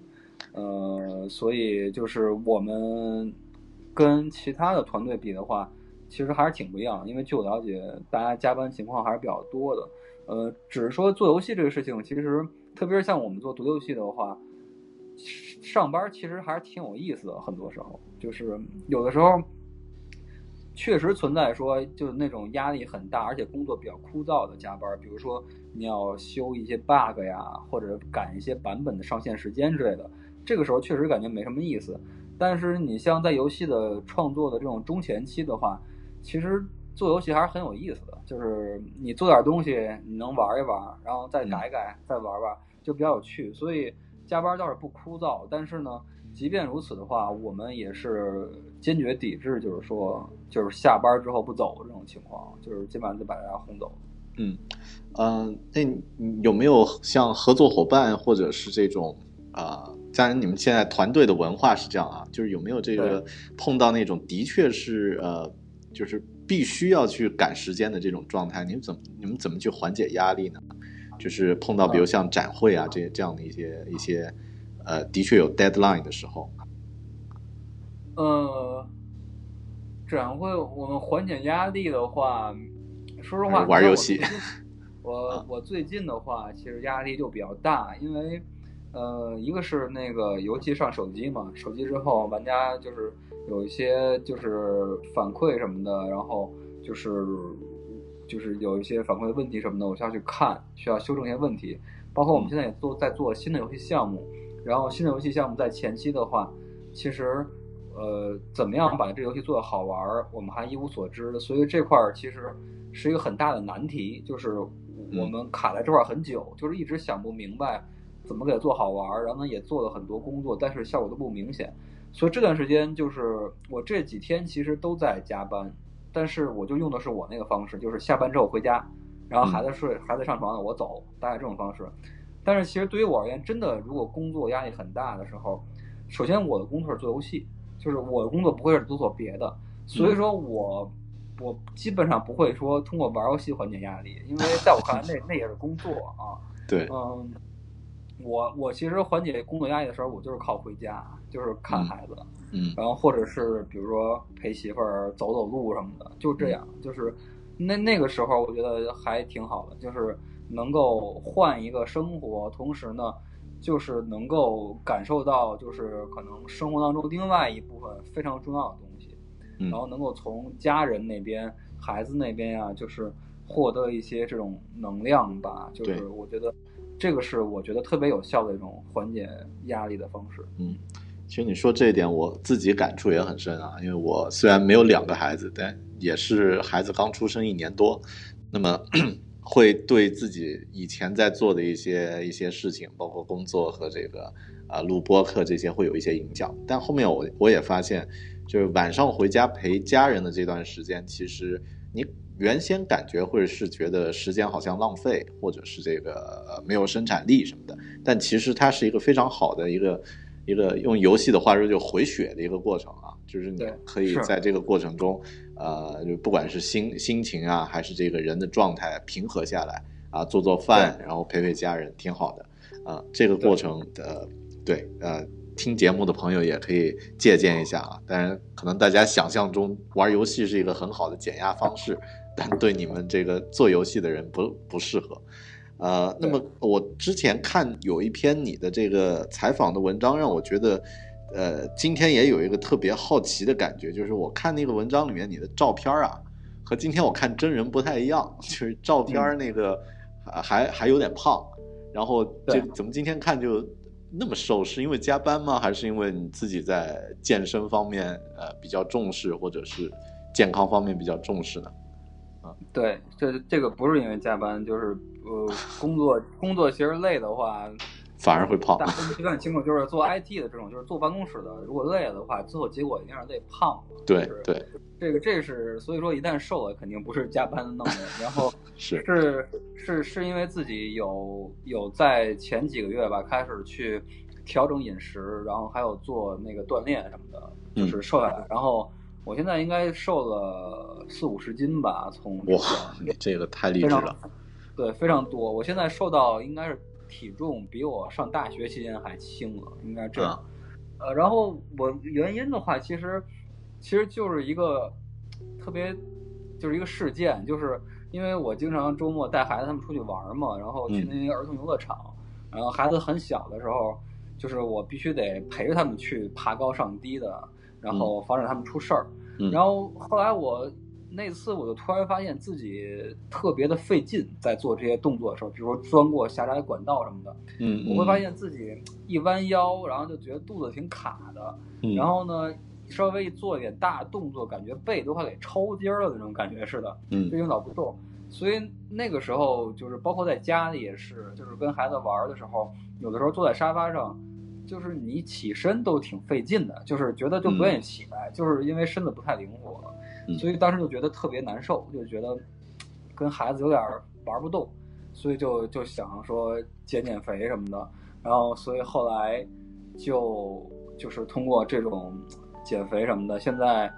呃，所以就是我们跟其他的团队比的话，其实还是挺不一样，因为据我了解，大家加班情况还是比较多的。呃，只是说做游戏这个事情，其实特别是像我们做独立游戏的话。上班其实还是挺有意思的，很多时候就是有的时候确实存在说就是那种压力很大，而且工作比较枯燥的加班，比如说你要修一些 bug 呀，或者赶一些版本的上线时间之类的，这个时候确实感觉没什么意思。但是你像在游戏的创作的这种中前期的话，其实做游戏还是很有意思的，就是你做点东西，你能玩一玩，然后再改改，再玩玩，就比较有趣，所以。加班倒是不枯燥，但是呢，即便如此的话，我们也是坚决抵制，就是说，就是下班之后不走这种情况，就是基本上就把大家轰走。嗯，嗯，那有没有像合作伙伴或者是这种啊？当然，你们现在团队的文化是这样啊，就是有没有这个碰到那种的确是呃，就是必须要去赶时间的这种状态？你们怎么你们怎么去缓解压力呢？就是碰到比如像展会啊这这样的一些一些，呃，的确有 deadline 的时候。呃，展会我们缓解压力的话，说实话，玩游戏。我我最近的话，其实压力就比较大，因为呃，一个是那个游戏上手机嘛，手机之后玩家就是有一些就是反馈什么的，然后就是。就是有一些反馈的问题什么的，我需要去看，需要修正一些问题。包括我们现在也做在做新的游戏项目，然后新的游戏项目在前期的话，其实呃怎么样把这个游戏做的好玩，我们还一无所知。所以这块儿其实是一个很大的难题，就是我们卡在这块儿很久，就是一直想不明白怎么给它做好玩儿，然后呢也做了很多工作，但是效果都不明显。所以这段时间就是我这几天其实都在加班，但是我就用的是我那个方式，就是下班之后回家，然后孩子睡，孩子上床了我走，大概这种方式。但是其实对于我而言，真的如果工作压力很大的时候，首先我的工作是做游戏，就是我的工作不会是做做别的，所以说我我基本上不会说通过玩游戏缓解压力，因为在我看来那 那也是工作啊。对，嗯，我我其实缓解工作压力的时候，我就是靠回家，就是看孩子，嗯然后或者是比如说陪媳妇儿走走路什么的，就这样，就是那那个时候我觉得还挺好的，就是能够换一个生活，同时呢，就是能够感受到就是可能生活当中另外一部分非常重要的东西，嗯。然后能够从家人那边、孩子那边呀、就是获得一些这种能量吧，就是我觉得这个是我觉得特别有效的一种缓解压力的方式。嗯，其实你说这一点，我自己感触也很深啊。因为我虽然没有两个孩子，但也是孩子刚出生一年多，那么 会对自己以前在做的一些一些事情，包括工作和这个啊、录播课这些会有一些影响。但后面我我也发现，就是晚上回家陪家人的这段时间，其实你原先感觉会是觉得时间好像浪费，或者是这个没有生产力什么的，但其实它是一个非常好的一个一个用游戏的话说就回血的一个过程啊，就是你可以在这个过程中，呃，就不管是心心情啊，还是这个人的状态平和下来啊，做做饭，然后陪陪家人，挺好的啊。这个过程的对呃。听节目的朋友也可以借鉴一下啊，当然，可能大家想象中玩游戏是一个很好的减压方式，但对你们这个做游戏的人不不适合。呃，那么我之前看有一篇你的这个采访的文章，让我觉得，呃，今天也有一个特别好奇的感觉，就是我看那个文章里面你的照片啊，和今天我看真人不太一样，就是照片那个、还还还有点胖，然后这怎么今天看就那么瘦？是因为加班吗？还是因为你自己在健身方面呃比较重视，或者是健康方面比较重视呢？对，这这个不是因为加班，就是呃工作工作其实累的话，反而会胖大家都很清楚，就是做 IT 的这种，就是坐办公室的，如果累了的话，最后结果一定是累胖了。对就是对，这个这是所以说一旦瘦了，肯定不是加班弄的。然后 是是是是因为自己有有在前几个月吧，开始去调整饮食，然后还有做那个锻炼什么的，嗯就是瘦下来。然后我现在应该瘦了四五十斤吧，从之哇，你这个太励志了。对，非常多。我现在瘦到应该是体重比我上大学期间还轻了，应该这样。啊呃，然后我原因的话，其实其实就是一个特别就是一个事件，就是因为我经常周末带孩子他们出去玩嘛，然后去嗯那些儿童游乐场，然后孩子很小的时候，就是我必须得陪着他们去爬高上低的，然后防止他们出事儿。嗯然后后来我那次我就突然发现自己特别的费劲，在做这些动作的时候，比如说钻过狭窄管道什么的，嗯，我会发嗯现自己一弯腰，然后就觉得肚子挺卡的，嗯然后呢，稍微一做一点大动作，感觉背都快给抽筋儿了那种感觉似的，嗯就引导不动。所以那个时候就是包括在家里也是，就是跟孩子玩的时候，有的时候坐在沙发上，就是你起身都挺费劲的，就是觉得就不愿意起来，就是因为身子不太灵活了，嗯。所以当时就觉得特别难受，就觉得跟孩子有点儿玩不动，所以就就想说减减肥什么的，然后所以后来就就是通过这种减肥什么的，现在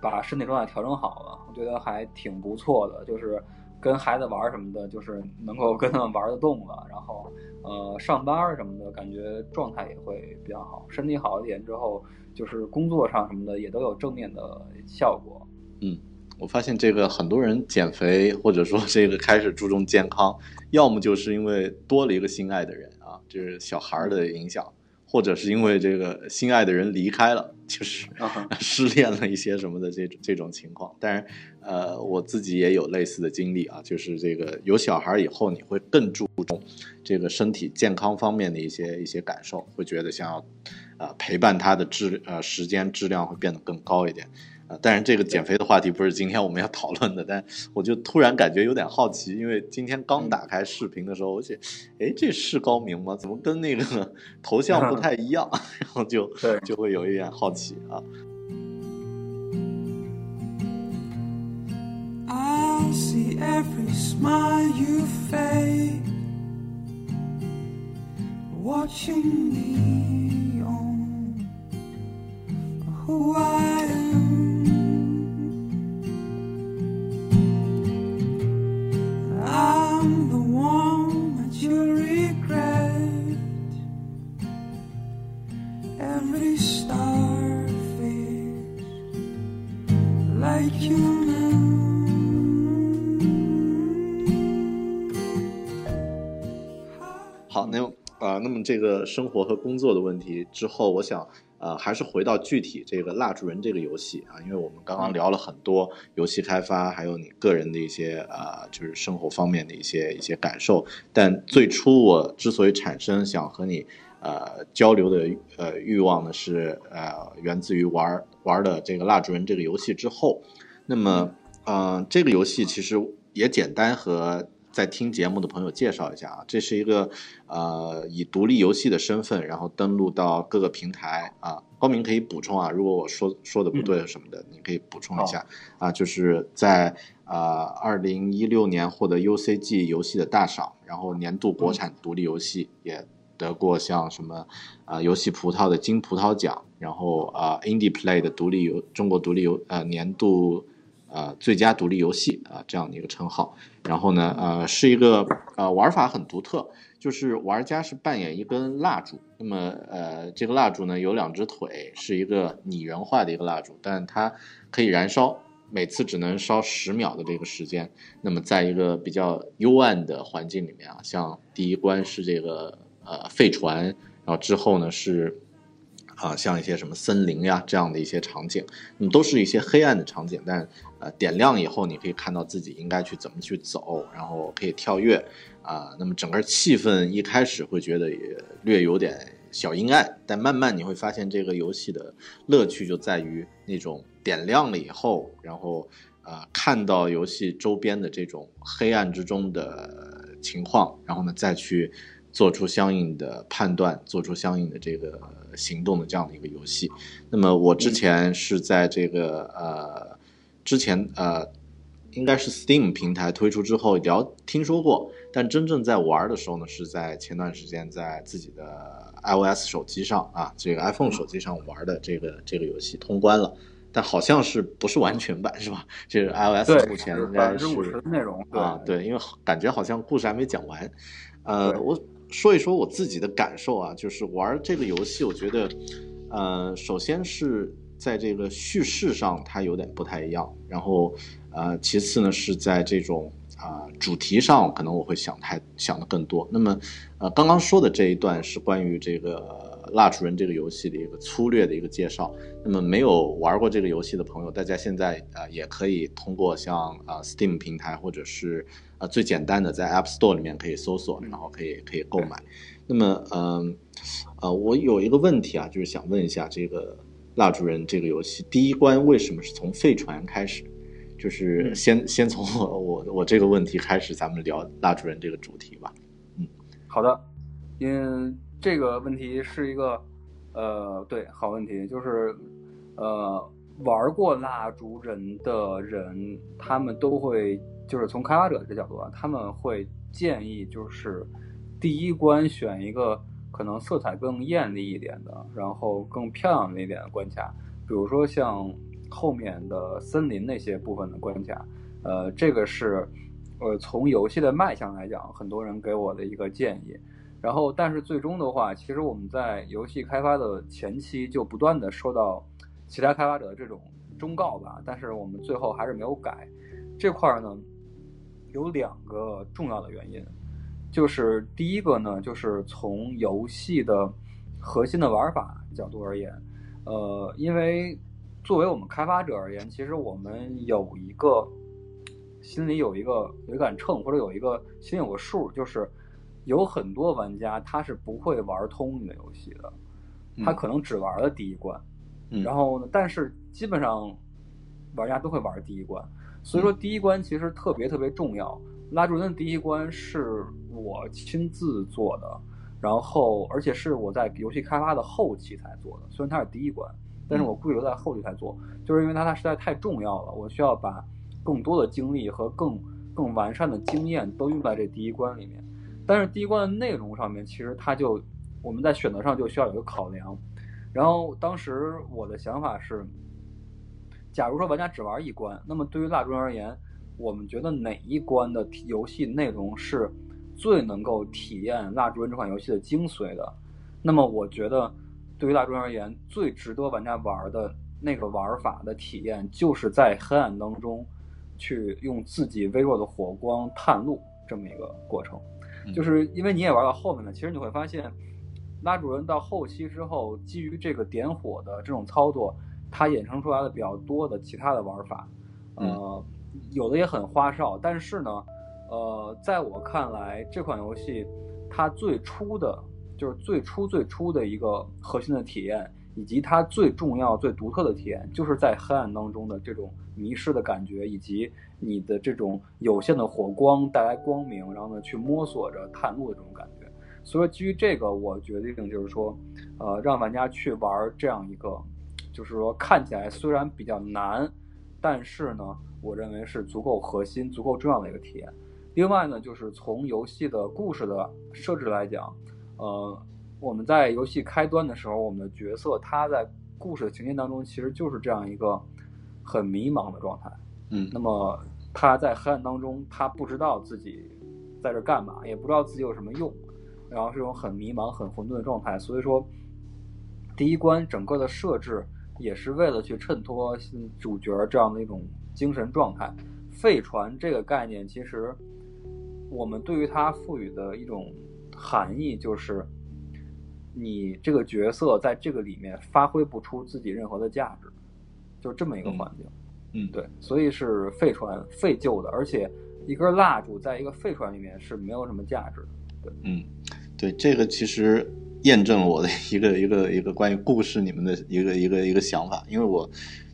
把身体状态调整好了，我觉得还挺不错的，就是跟孩子玩什么的，就是能够跟他们玩得动了，然后呃上班什么的，感觉状态也会比较好，身体好一点之后，就是工作上什么的也都有正面的效果。嗯我发现这个很多人减肥或者说这个开始注重健康，要么就是因为多了一个心爱的人啊，就是小孩的影响，或者是因为这个心爱的人离开了，就是 失恋了一些什么的这种这种情况。当然，呃，我自己也有类似的经历啊，就是这个有小孩以后，你会更注重这个身体健康方面的一些一些感受，会觉得想要啊、呃陪伴他的质呃时间质量会变得更高一点。啊，当然这个减肥的话题不是今天我们要讨论的，但我就突然感觉有点好奇，因为今天刚打开视频的时候，我觉得，哎，这是高明吗？怎么跟那个 头像不太一样？然后就就会有一点好奇啊。好，这个生活和工作的问题之后，我想。呃，还是回到具体这个蜡烛人这个游戏啊，因为我们刚刚聊了很多游戏开发，还有你个人的一些呃，就是生活方面的一些一些感受。但最初我之所以产生想和你呃交流的呃欲望呢，是呃源自于玩玩的这个蜡烛人这个游戏之后。那么，嗯，这个游戏其实也简单和。在听节目的朋友介绍一下啊，这是一个呃以独立游戏的身份，然后登录到各个平台啊。高明可以补充啊，如果我说说的不对什么的，你可以补充一下啊。就是在呃二零一六年获得 UCG 游戏的大赏，然后年度国产独立游戏也得过像什么啊游戏葡萄的金葡萄奖，然后啊 Indie Play 的独立游中国独立游呃年度。呃，最佳独立游戏啊，这样的一个称号。然后呢，呃，是一个呃玩法很独特，就是玩家是扮演一根蜡烛。那么，呃，这个蜡烛呢有两只腿，是一个拟人化的一个蜡烛，但它可以燃烧，每次只能烧十秒的这个时间。那么，在一个比较幽暗的环境里面啊，像第一关是这个呃废船，然后之后呢是。啊，像一些什么森林呀这样的一些场景，那么都是一些黑暗的场景，但呃点亮以后，你可以看到自己应该去怎么去走，然后可以跳跃啊。那么整个气氛一开始会觉得也略有点小阴暗，但慢慢你会发现这个游戏的乐趣就在于那种点亮了以后，然后呃看到游戏周边的这种黑暗之中的情况，然后呢再去做出相应的判断，做出相应的这个。行动的这样的一个游戏，那么我之前是在这个呃之前呃应该是 Steam 平台推出之后聊听说过，但真正在玩的时候呢，是在前段时间在自己的 iOS 手机上啊，这个 iPhone 手机上玩的这个这个游戏通关了，但好像是不是完全版是吧？这是 iOS 目前应该是内容啊，对，因为感觉好像故事还没讲完，呃，我。说一说我自己的感受啊，就是玩这个游戏，我觉得，呃，首先是在这个叙事上它有点不太一样，然后，呃，其次呢是在这种啊主题上，可能我会想太想的更多。那么，呃，刚刚说的这一段是关于这个。蜡烛人这个游戏的一个粗略的一个介绍。那么没有玩过这个游戏的朋友，大家现在呃也可以通过像呃 Steam 平台或者是呃最简单的在 App Store 里面可以搜索，然后可以可以购买。那么嗯呃我有一个问题啊，就是想问一下这个蜡烛人这个游戏第一关为什么是从废船开始？就是先先从我我我这个问题开始，咱们聊蜡烛人这个主题吧。嗯，好的，嗯。这个问题是一个，呃，对，好问题，就是，呃，玩过蜡烛人的人，他们都会，就是从开发者的角度啊，他们会建议，就是第一关选一个可能色彩更艳丽一点的，然后更漂亮一点的关卡，比如说像后面的森林那些部分的关卡，呃，这个是，呃，从游戏的卖相来讲，很多人给我的一个建议。然后，但是最终的话，其实我们在游戏开发的前期就不断的收到其他开发者的这种忠告吧，但是我们最后还是没有改。这块儿呢，有两个重要的原因，就是第一个呢，就是从游戏的核心的玩法角度而言，呃，因为作为我们开发者而言，其实我们有一个心里有一个有一杆秤，或者有一个心里有个数，就是。有很多玩家他是不会玩通你的游戏的，他可能只玩了第一关，然后呢，但是基本上玩家都会玩第一关，所以说第一关其实特别特别重要。拉住人的第一关是我亲自做的，然后而且是我在游戏开发的后期才做的。虽然它是第一关，但是我故意留在后期才做，就是因为它它实在太重要了，我需要把更多的精力和更更完善的经验都用在这第一关里面。但是第一关的内容上面，其实它就我们在选择上就需要有一个考量。然后当时我的想法是，假如说玩家只玩一关，那么对于蜡烛人而言，我们觉得哪一关的游戏内容是最能够体验《蜡烛人》这款游戏的精髓的？那么我觉得，对于蜡烛人而言，最值得玩家玩的那个玩法的体验，就是在黑暗当中去用自己微弱的火光探路这么一个过程。就是因为你也玩到后面了，其实你会发现。蜡烛人到后期之后，基于这个点火的这种操作，它衍生出来的比较多的其他的玩法，呃，有的也很花哨。但是呢，呃，在我看来，这款游戏它最初的就是最初最初的一个核心的体验，以及它最重要、最独特的体验，就是在黑暗当中的这种迷失的感觉，以及你的这种有限的火光带来光明，然后呢去摸索着探路的这种感觉。所以说，基于这个，我决定就是说，呃，让玩家去玩这样一个，就是说看起来虽然比较难，但是呢，我认为是足够核心、足够重要的一个体验。另外呢，就是从游戏的故事的设置来讲，呃，我们在游戏开端的时候，我们的角色他在故事的情节当中，其实就是这样一个很迷茫的状态。嗯，那么他在黑暗当中，他不知道自己在这干嘛，也不知道自己有什么用。然后是一种很迷茫、很混沌的状态，所以说，第一关整个的设置也是为了去衬托主角这样的一种精神状态。废船这个概念，其实我们对于它赋予的一种含义，就是你这个角色在这个里面发挥不出自己任何的价值，就这么一个环境。嗯，对，所以是废船、废旧的，而且一根蜡烛在一个废船里面是没有什么价值的。对，嗯。对这个其实验证了我的一个 一个一个关于故事你们的一个一个一个想法，因为我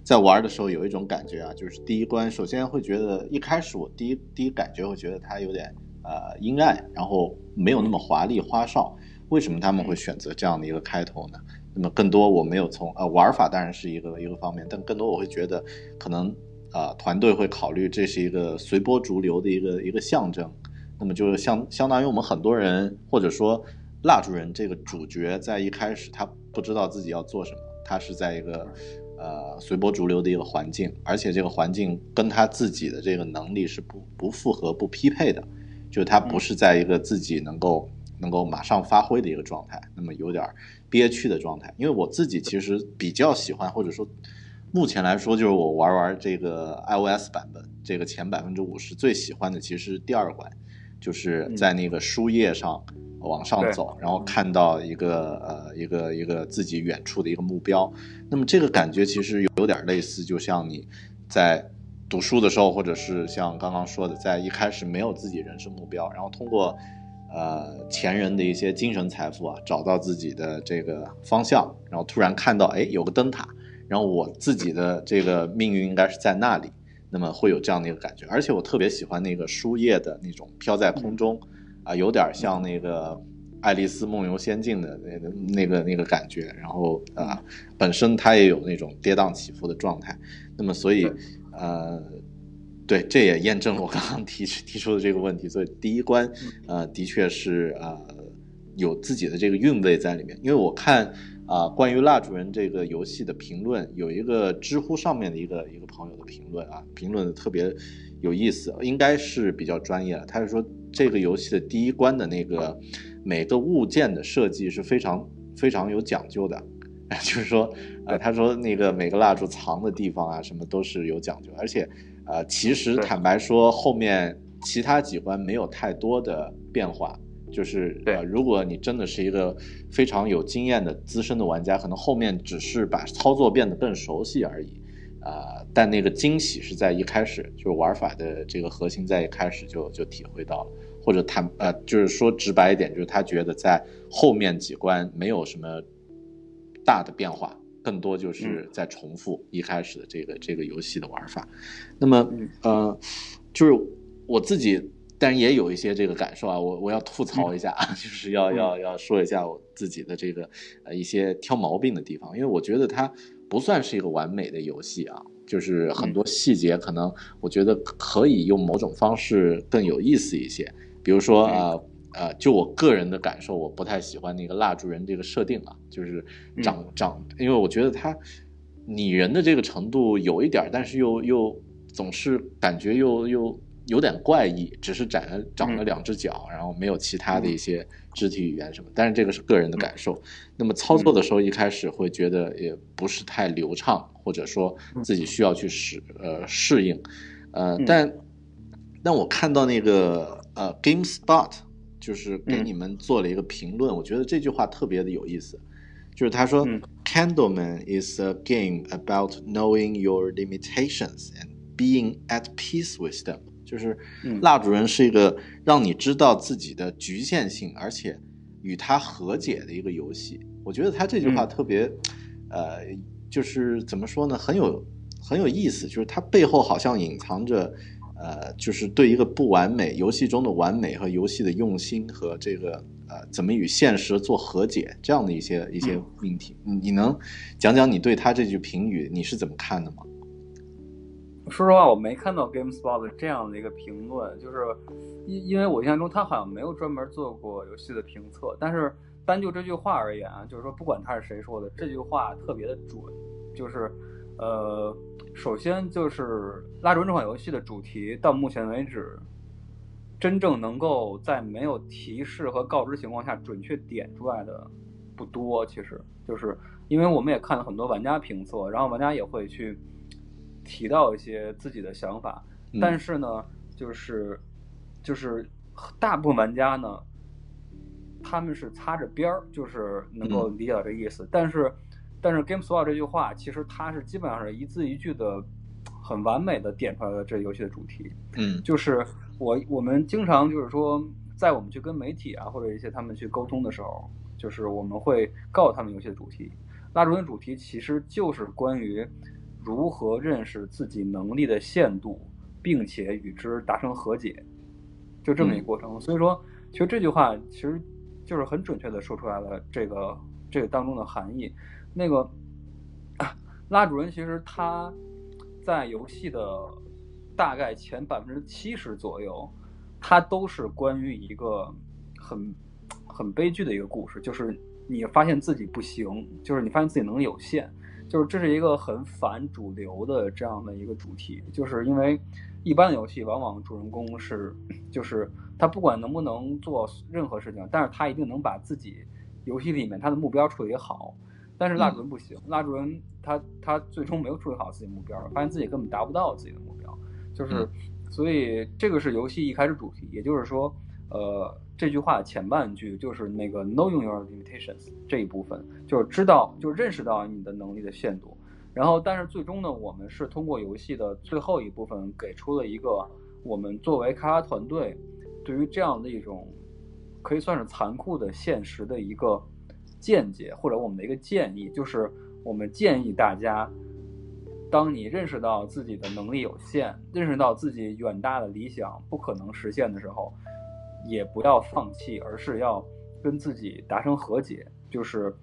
在玩的时候有一种感觉啊，就是第一关首先会觉得一开始我第一第一感觉会觉得它有点呃阴暗，然后没有那么华丽花哨。为什么他们会选择这样的一个开头呢？那么更多我没有从呃玩法当然是一个一个方面，但更多我会觉得可能呃团队会考虑这是一个随波逐流的一个一个象征。那么就是相相当于我们很多人，或者说蜡烛人这个主角，在一开始他不知道自己要做什么，他是在一个呃随波逐流的一个环境，而且这个环境跟他自己的这个能力是不不符合、不匹配的，就他不是在一个自己能够能够马上发挥的一个状态，那么有点憋屈的状态。因为我自己其实比较喜欢，或者说目前来说，就是我玩玩这个 iOS 版本，这个前百分之五十最喜欢的其实是第二关。就是在那个书页上往上走，然后看到一个呃一个一个自己远处的一个目标，那么这个感觉其实有点类似，就像你在读书的时候，或者是像刚刚说的，在一开始没有自己人生目标，然后通过呃前人的一些精神财富啊，找到自己的这个方向，然后突然看到哎有个灯塔，然后我自己的这个命运应该是在那里。那么会有这样的一个感觉，而且我特别喜欢那个书页的那种飘在空中，啊，有点像那个《爱丽丝梦游仙境》的那个那个那个感觉。然后啊，本身它也有那种跌宕起伏的状态。那么所以，呃，对，这也验证了我刚刚提提出的这个问题。所以第一关，呃，的确是呃有自己的这个韵味在里面。因为我看。啊，关于蜡烛人这个游戏的评论，有一个知乎上面的一个一个朋友的评论啊，评论的特别有意思，应该是比较专业了。他是说这个游戏的第一关的那个每个物件的设计是非常非常有讲究的，就是说，呃，他说那个每个蜡烛藏的地方啊，什么都是有讲究，而且，呃，其实坦白说，后面其他几关没有太多的变化。就是呃，如果你真的是一个非常有经验的资深的玩家，可能后面只是把操作变得更熟悉而已，啊，但那个惊喜是在一开始，就是玩法的这个核心在一开始就就体会到了，或者他呃，就是说直白一点，就是他觉得在后面几关没有什么大的变化，更多就是在重复一开始的这个这个游戏的玩法。那么呃，就是我自己。但是也有一些这个感受啊，我我要吐槽一下，就是要要要说一下我自己的这个呃一些挑毛病的地方，因为我觉得它不算是一个完美的游戏啊，就是很多细节可能我觉得可以用某种方式更有意思一些，比如说呃呃，就我个人的感受，我不太喜欢那个蜡烛人这个设定啊，就是长长，因为我觉得他拟人的这个程度有一点，但是又又总是感觉又又。有点怪异，只是长了长了两只脚，然后没有其他的一些肢体语言什么。但是这个是个人的感受。那么操作的时候一开始会觉得也不是太流畅，或者说自己需要去适呃适应。呃，但但我看到那个呃 GameSpot 就是给你们做了一个评论，我觉得这句话特别的有意思，就是他说 Candleman is a game about knowing your limitations and being at peace with them。就是蜡烛人是一个让你知道自己的局限性，而且与他和解的一个游戏。我觉得他这句话特别，呃，就是怎么说呢，很有很有意思。就是它背后好像隐藏着，呃，就是对一个不完美游戏中的完美和游戏的用心和这个呃怎么与现实做和解这样的一些一些命题。你你能讲讲你对他这句评语你是怎么看的吗？说实话，我没看到 GameSpot 这样的一个评论，就是因因为我印象中他好像没有专门做过游戏的评测。但是单就这句话而言啊，就是说不管他是谁说的，这句话特别的准。就是呃，首先就是《拉人》这款游戏的主题到目前为止，真正能够在没有提示和告知情况下准确点出来的不多。其实就是因为我们也看了很多玩家评测，然后玩家也会去。提到一些自己的想法，但是呢，就是就是大部分玩家呢，他们是擦着边儿，就是能够理解到这意思。但是，但是 GameSpot 这句话，其实它是基本上是一字一句的，很完美的点出来了这游戏的主题。嗯，就是我我们经常就是说，在我们去跟媒体啊或者一些他们去沟通的时候，就是我们会告诉他们游戏的主题。蜡烛的主题其实就是关于。如何认识自己能力的限度，并且与之达成和解，就这么一个过程。所以说，其实这句话其实就是很准确的说出来了这个这个当中的含义。那个 拉主人其实他在游戏的大概前百分之七十左右，他都是关于一个很很悲剧的一个故事，就是你发现自己不行，就是你发现自己能力有限。就是这是一个很反主流的这样的一个主题，就是因为一般的游戏往往主人公是，就是他不管能不能做任何事情，但是他一定能把自己游戏里面他的目标处理好。但是蜡烛人不行，蜡烛人他他最终没有处理好自己目标，发现自己根本达不到自己的目标，就是所以这个是游戏一开始主题，也就是说，呃。这句话前半句就是那个 knowing your limitations 这一部分，就是知道，就认识到你的能力的限度。然后，但是最终呢，我们是通过游戏的最后一部分，给出了一个我们作为开发团队对于这样的一种可以算是残酷的现实的一个见解，或者我们的一个建议，就是我们建议大家，当你认识到自己的能力有限，认识到自己远大的理想不可能实现的时候。也不要放弃，而是要跟自己达成和解，就是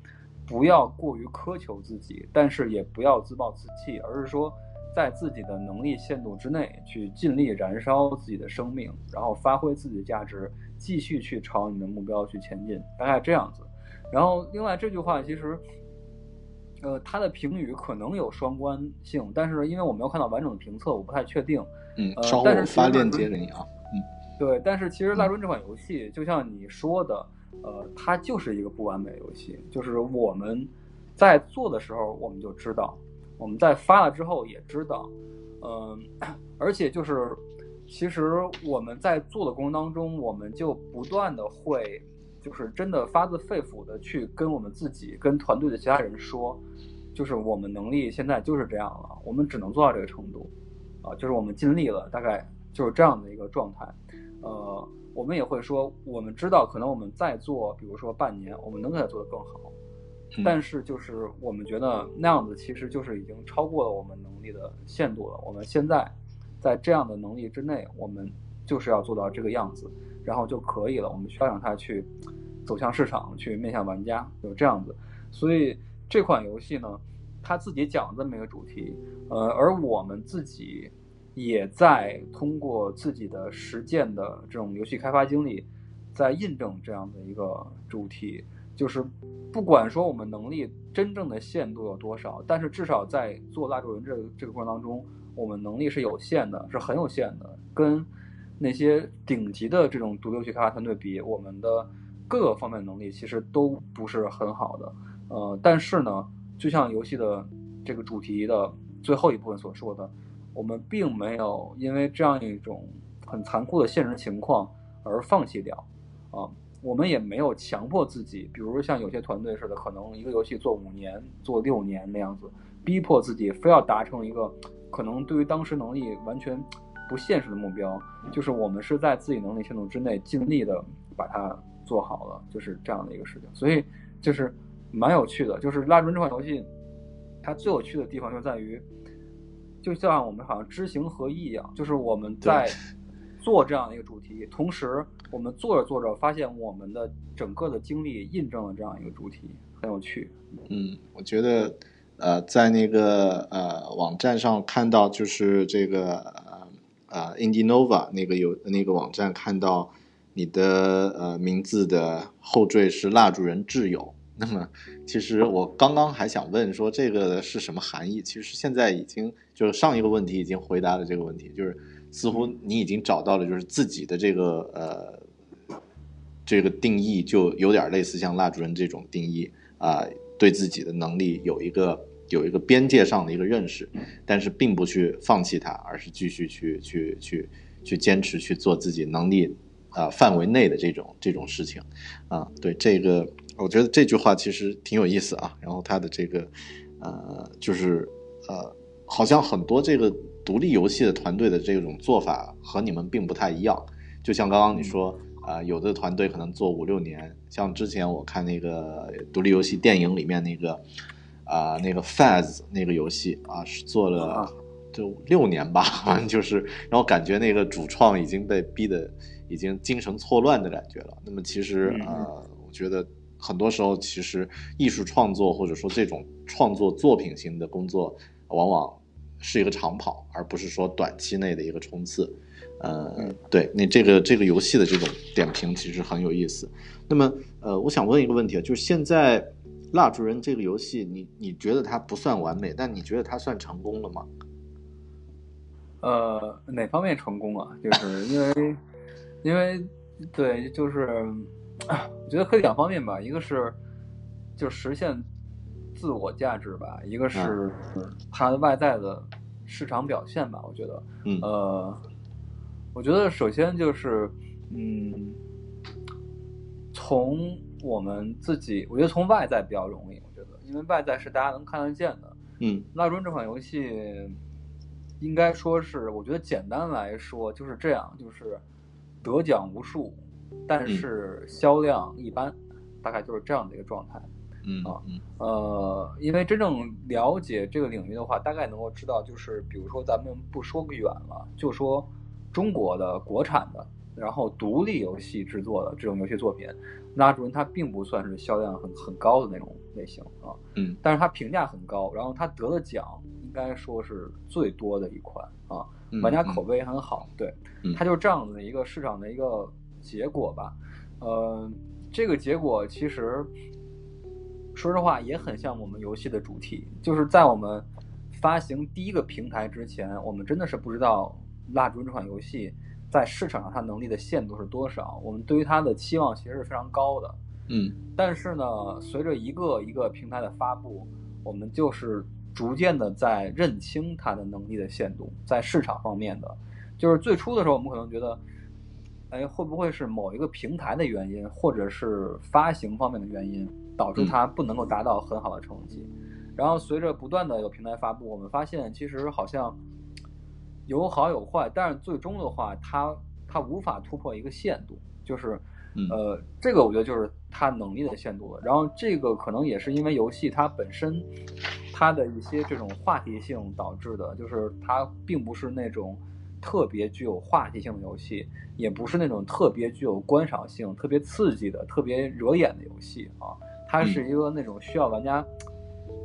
不要过于苛求自己，但是也不要自暴自弃，而是说在自己的能力限度之内去尽力燃烧自己的生命，然后发挥自己的价值，继续去朝你的目标去前进，大概这样子。然后另外这句话其实，呃，它的评语可能有双关性，但是因为我没有看到完整的评测，我不太确定。嗯，稍后我发链接给你啊。对，但是其实《蜡烛》这款游戏，就像你说的，呃，它就是一个不完美游戏。就是我们在做的时候，我们就知道；我们在发了之后也知道。嗯，而且就是，其实我们在做的过程当中，我们就不断的会，就是真的发自肺腑的去跟我们自己、跟团队的其他人说，就是我们能力现在就是这样了，我们只能做到这个程度，啊，就是我们尽力了，大概就是这样的一个状态。呃，我们也会说，我们知道可能我们再做，比如说半年，我们能给它做得更好，但是就是我们觉得那样子其实就是已经超过了我们能力的限度了。我们现在在这样的能力之内，我们就是要做到这个样子，然后就可以了。我们需要让它去走向市场，去面向玩家，有这样子。所以这款游戏呢，它自己讲这么一个主题，呃，而我们自己也在通过自己的实践的这种游戏开发经历，在印证这样的一个主题。就是不管说我们能力真正的限度有多少，但是至少在做蜡烛人这这个过程当中，我们能力是有限的，是很有限的。跟那些顶级的这种独立游戏开发团队比，我们的各个方面能力其实都不是很好的。呃，但是呢，就像游戏的这个主题的最后一部分所说的，我们并没有因为这样一种很残酷的现实情况而放弃掉啊。我们也没有强迫自己，比如像有些团队似的，可能一个游戏做五年、做六年那样子，逼迫自己非要达成一个可能对于当时能力完全不现实的目标。就是我们是在自己能力限度之内，尽力的把它做好了，就是这样的一个事情。所以就是蛮有趣的。就是《拉人》这款游戏，它最有趣的地方就在于，就像我们好像知行合一一样，就是我们在。做这样的一个主题，同时我们做着做着，发现我们的整个的经历印证了这样一个主题，很有趣。嗯，我觉得，呃，在那个呃网站上看到，就是这个呃呃 Indinova 那个有那个网站看到你的呃名字的后缀是蜡烛人挚友。那么，其实我刚刚还想问说这个是什么含义？其实现在已经就是上一个问题已经回答了这个问题，就是。似乎你已经找到了，就是自己的这个呃，这个定义就有点类似像蜡烛人这种定义啊，对自己的能力有一个有一个边界上的一个认识，但是并不去放弃它，而是继续去去去去坚持去做自己能力啊范围内的这种这种事情啊。对这个，我觉得这句话其实挺有意思啊。然后他的这个呃，就是呃，好像很多这个。独立游戏的团队的这种做法和你们并不太一样，就像刚刚你说，啊，有的团队可能做五六年，像之前我看那个独立游戏电影里面那个，啊，那个 Faz 那个游戏啊，是做了就六年吧，就是，然后感觉那个主创已经被逼得已经精神错乱的感觉了。那么其实啊，我觉得很多时候其实艺术创作或者说这种创作作品型的工作，往往。是一个长跑，而不是说短期内的一个冲刺。呃，对那这个这个游戏的这种点评其实很有意思。那么，呃，我想问一个问题啊，就是现在《蜡烛人》这个游戏，你你觉得它不算完美，但你觉得它算成功了吗？呃，哪方面成功啊？就是因为，因为对，就是我觉得可以两方面吧，一个是就实现。自我价值吧，一个是它的外在的市场表现吧，我觉得，呃，我觉得首先就是，嗯，从我们自己，我觉得从外在比较容易，我觉得，因为外在是大家能看得见的，嗯，蜡烛这款游戏应该说是，我觉得简单来说就是这样，就是得奖无数，但是销量一般，大概就是这样的一个状态。嗯啊，呃，因为真正了解这个领域的话，大概能够知道，就是比如说咱们不说个远了，就说中国的国产的，然后独立游戏制作的这种游戏作品，拉主人它并不算是销量很很高的那种类型啊，嗯，但是它评价很高，然后它得的奖应该说是最多的一款啊，玩家口。碑很好，对，它就是这样的一个市场的一个结果吧，呃，这个结果其实。说实话，也很像我们游戏的主题，就是在我们发行第一个平台之前，我们真的是不知道《蜡烛》这款游戏在市场上它能力的限度是多少。我们对于它的期望其实是非常高的，嗯。但是呢，随着一个一个平台的发布，我们就是逐渐的在认清它的能力的限度，在市场方面的，就是最初的时候，我们可能觉得，哎，会不会是某一个平台的原因，或者是发行方面的原因？导致它不能够达到很好的成绩，然后随着不断的有平台发布，我们发现其实好像有好有坏，但是最终的话，它它无法突破一个限度，就是嗯呃，这个我觉得就是它能力的限度了。然后这个可能也是因为游戏它本身它的一些这种话题性导致的，就是它并不是那种特别具有话题性的游戏，也不是那种特别具有观赏性、特别刺激的、特别惹眼的游戏啊。它是一个那种需要玩家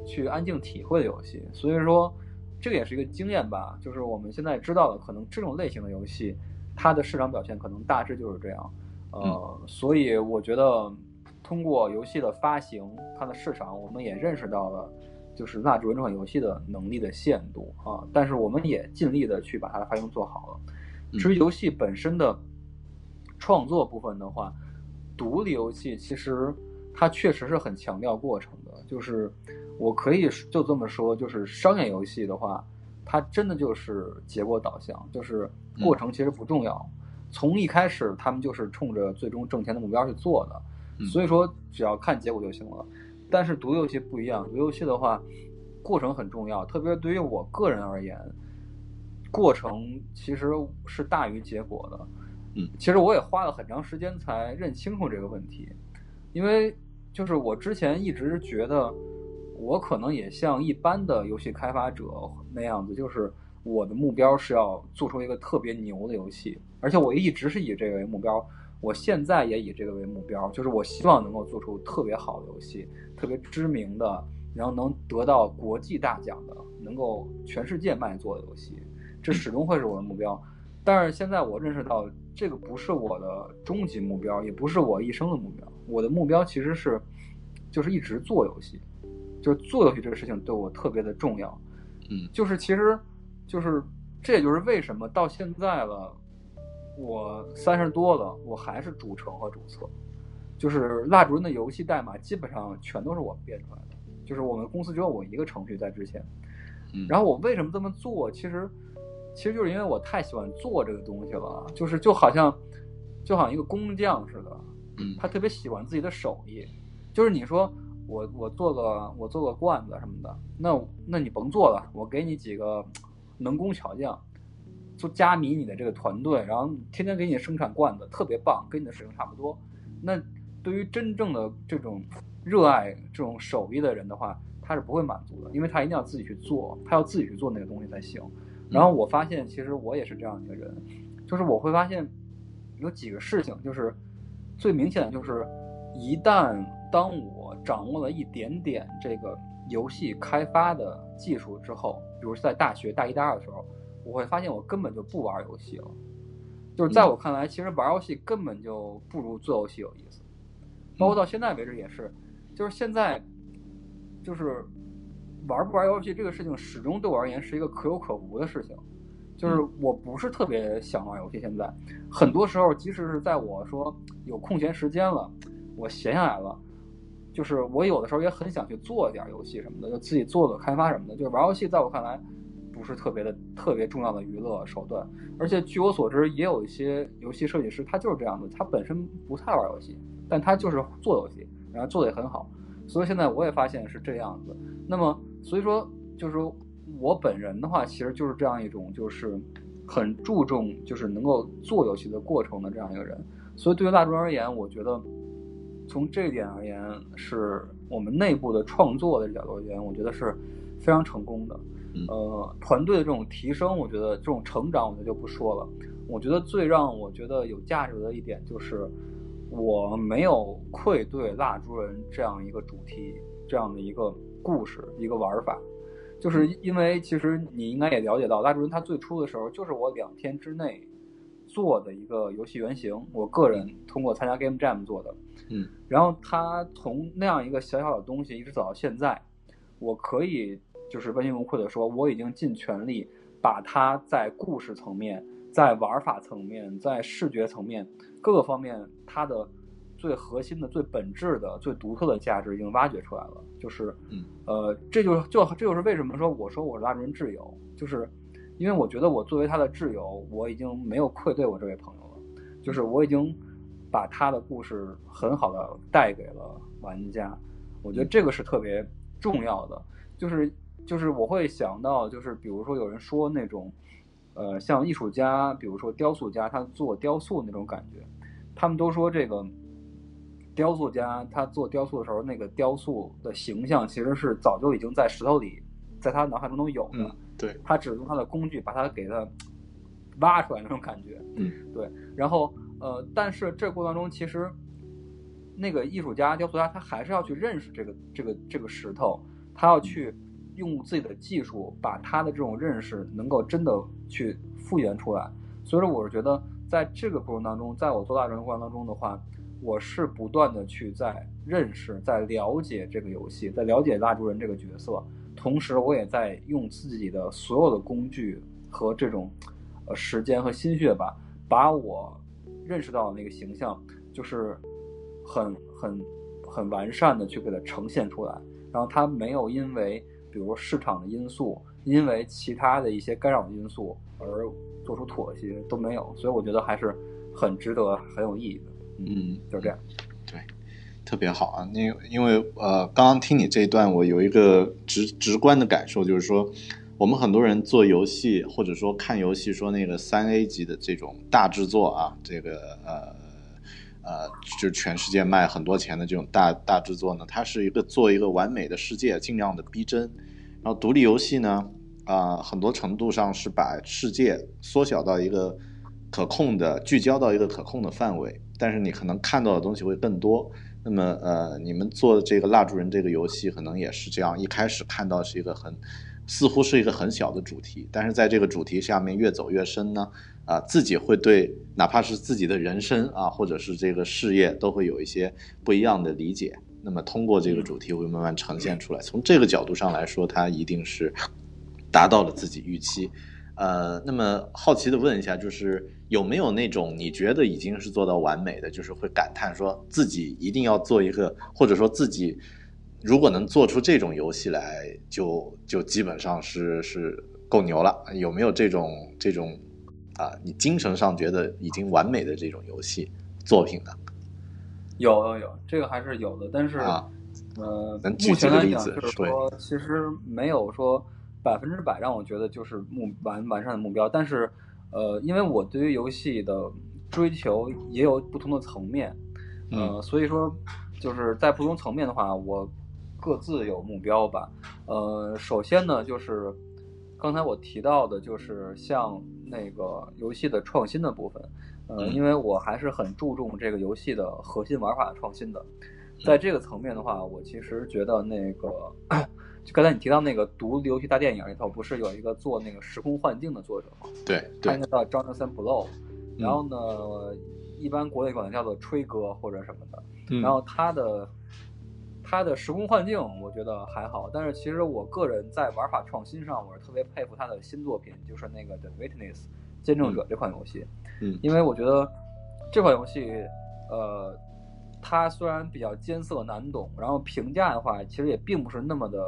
去安静体会的游戏。所以说，这个也是一个经验吧，就是我们现在知道的，可能这种类型的游戏，它的市场表现可能大致就是这样。呃，所以我觉得通过游戏的发行，它的市场，我们也认识到了，就是蜡烛人这款游戏的能力的限度啊。但是我们也尽力的去把它的发行做好了。至于游戏本身的创作部分的话，独立游戏其实它确实是很强调过程的，就是我可以就这么说，就是商业游戏的话，它真的就是结果导向，就是过程其实不重要。从一开始，他们就是冲着最终挣钱的目标去做的，所以说只要看结果就行了。但是独立游戏不一样，独立游戏的话，过程很重要，特别对于我个人而言，过程其实是大于结果的。嗯，其实我也花了很长时间才认清楚这个问题，因为就是我之前一直觉得，我可能也像一般的游戏开发者那样子，就是我的目标是要做出一个特别牛的游戏，而且我一直是以这个为目标，我现在也以这个为目标，就是我希望能够做出特别好的游戏，特别知名的，然后能得到国际大奖的，能够全世界卖座的游戏，这始终会是我的目标。但是现在我认识到，这个不是我的终极目标，也不是我一生的目标。我的目标其实是，就是一直做游戏，就是做游戏这个事情对我特别的重要。嗯，就是其实，就是这也就是为什么到现在了，我三十多了，我还是主程和主策。就是蜡烛人的游戏代码基本上全都是我编出来的，就是我们公司只有我一个程序在之前。嗯然后我为什么这么做？其实，其实就是因为我太喜欢做这个东西了，就是就好像，就好像一个工匠似的，嗯他特别喜欢自己的手艺。就是你说我我做个我做个罐子什么的，那那你甭做了，我给你几个能工巧匠，就加迷你的这个团队，然后天天给你生产罐子，特别棒，跟你的水平差不多。那对于真正的这种热爱这种手艺的人的话，他是不会满足的，因为他一定要自己去做，他要自己去做那个东西才行。然后我发现，其实我也是这样一个人，就是我会发现有几个事情，就是最明显的就是，一旦当我掌握了一点点这个游戏开发的技术之后，比如在大学大一大二的时候，我会发现我根本就不玩游戏了。就是在我看来，其实玩游戏根本就不如做游戏有意思。包括到现在为止也是，就是现在，就是玩不玩游戏这个事情，始终对我而言是一个可有可无的事情。就是我不是特别想玩游戏，现在很多时候，即使是在我说有空闲时间了，我闲下来了，就是我有的时候也很想去做点游戏什么的，就自己做做开发什么的。就是玩游戏，在我看来不是特别的特别重要的娱乐手段。而且据我所知，也有一些游戏设计师，他就是这样的，他本身不太玩游戏，但他就是做游戏，然后做的也很好。所以现在我也发现是这样子。那么，所以说就是说我本人的话，其实就是这样一种，就是很注重就是能够做游戏的过程的这样一个人。所以对于蜡烛而言，我觉得从这一点而言，是我们内部的创作的角度而言，我觉得是非常成功的。呃，团队的这种提升，我觉得这种成长，我觉得就不说了。我觉得最让我觉得有价值的一点就是，我没有愧对蜡烛人这样一个主题，这样的一个故事，一个玩法。就是因为其实你应该也了解到，蜡烛人他最初的时候就是我两天之内做的一个游戏原型，我个人通过参加 Game Jam 做的。嗯，然后他从那样一个小小的东西一直走到现在，我可以就是问心无愧的说，我已经尽全力把它在故事层面、在玩法层面、在视觉层面各个方面，它的最核心的、最本质的、最独特的价值已经挖掘出来了。就是，嗯，呃，这就是就这就是为什么说我说我是蜡烛人挚友，就是因为我觉得我作为他的挚友，我已经没有愧对我这位朋友了，就是我已经把他的故事很好的带给了玩家，我觉得这个是特别重要的，就是就是我会想到，就是比如说有人说那种，呃，像艺术家，比如说雕塑家，他做雕塑那种感觉，他们都说这个雕塑家他做雕塑的时候，那个雕塑的形象其实是早就已经在石头里，在他脑海中都有的。嗯，对，他只用他的工具把它给它挖出来那种感觉。嗯，对。然后呃，但是这过程当中，其实那个艺术家、雕塑家他还是要去认识这个这个这个石头，他要去用自己的技术把他的这种认识能够真的去复原出来。所以说，我是觉得在这个过程当中，在我做大人的过程当中的话。我是不断的去在认识、在了解这个游戏，在了解蜡烛人这个角色，同时我也在用自己的所有的工具和这种呃时间和心血吧，把我认识到的那个形象，就是很很很完善的去给它呈现出来。然后它没有因为比如市场的因素，因为其他的一些干扰因素而做出妥协都没有，所以我觉得还是很值得、很有意义的。嗯，就这样，对，特别好啊！因因为呃，刚刚听你这一段，我有一个直直观的感受，就是说，我们很多人做游戏或者说看游戏，说那个三 A 级的这种大制作啊，这个呃呃，就全世界卖很多钱的这种大大制作呢，它是一个做一个完美的世界，尽量的逼真。然后独立游戏呢，啊，很多程度上是把世界缩小到一个可控的，聚焦到一个可控的范围。但是你可能看到的东西会更多。那么，呃，你们做这个蜡烛人这个游戏，可能也是这样。一开始看到是一个很，似乎是一个很小的主题，但是在这个主题下面越走越深呢，啊，自己会对哪怕是自己的人生啊，或者是这个事业，都会有一些不一样的理解。那么通过这个主题会慢慢呈现出来。从这个角度上来说，它一定是达到了自己预期。呃，那么好奇的问一下，就是有没有那种你觉得已经是做到完美的，就是会感叹说自己一定要做一个，或者说自己如果能做出这种游戏来，就就基本上是是够牛了。有没有这种这种啊，你精神上觉得已经完美的这种游戏作品呢？有有有，这个还是有的，但是啊，呃，能举目前来讲几个例子就是说，其实没有说。百分之百让我觉得就是目完完善的目标，但是，呃，因为我对于游戏的追求也有不同的层面，呃，所以说就是在不同层面的话，我各自有目标吧。呃，首先呢，就是刚才我提到的，就是像那个游戏的创新的部分，呃，因为我还是很注重这个游戏的核心玩法的创新的，在这个层面的话，我其实觉得那个。就刚才你提到那个独立游戏大电影里头，不是有一个做那个时空幻境的作者吗？对，他应该叫 Jonathan Blow。然后呢，一般国内管他叫做吹哥或者什么的。然后他的他的时空幻境，我觉得还好。但是其实我个人在玩法创新上，我是特别佩服他的新作品，就是那个 The Witness 见证者这款游戏。嗯，因为我觉得这款游戏，呃。它虽然比较艰涩难懂，然后评价的话，其实也并不是那么的，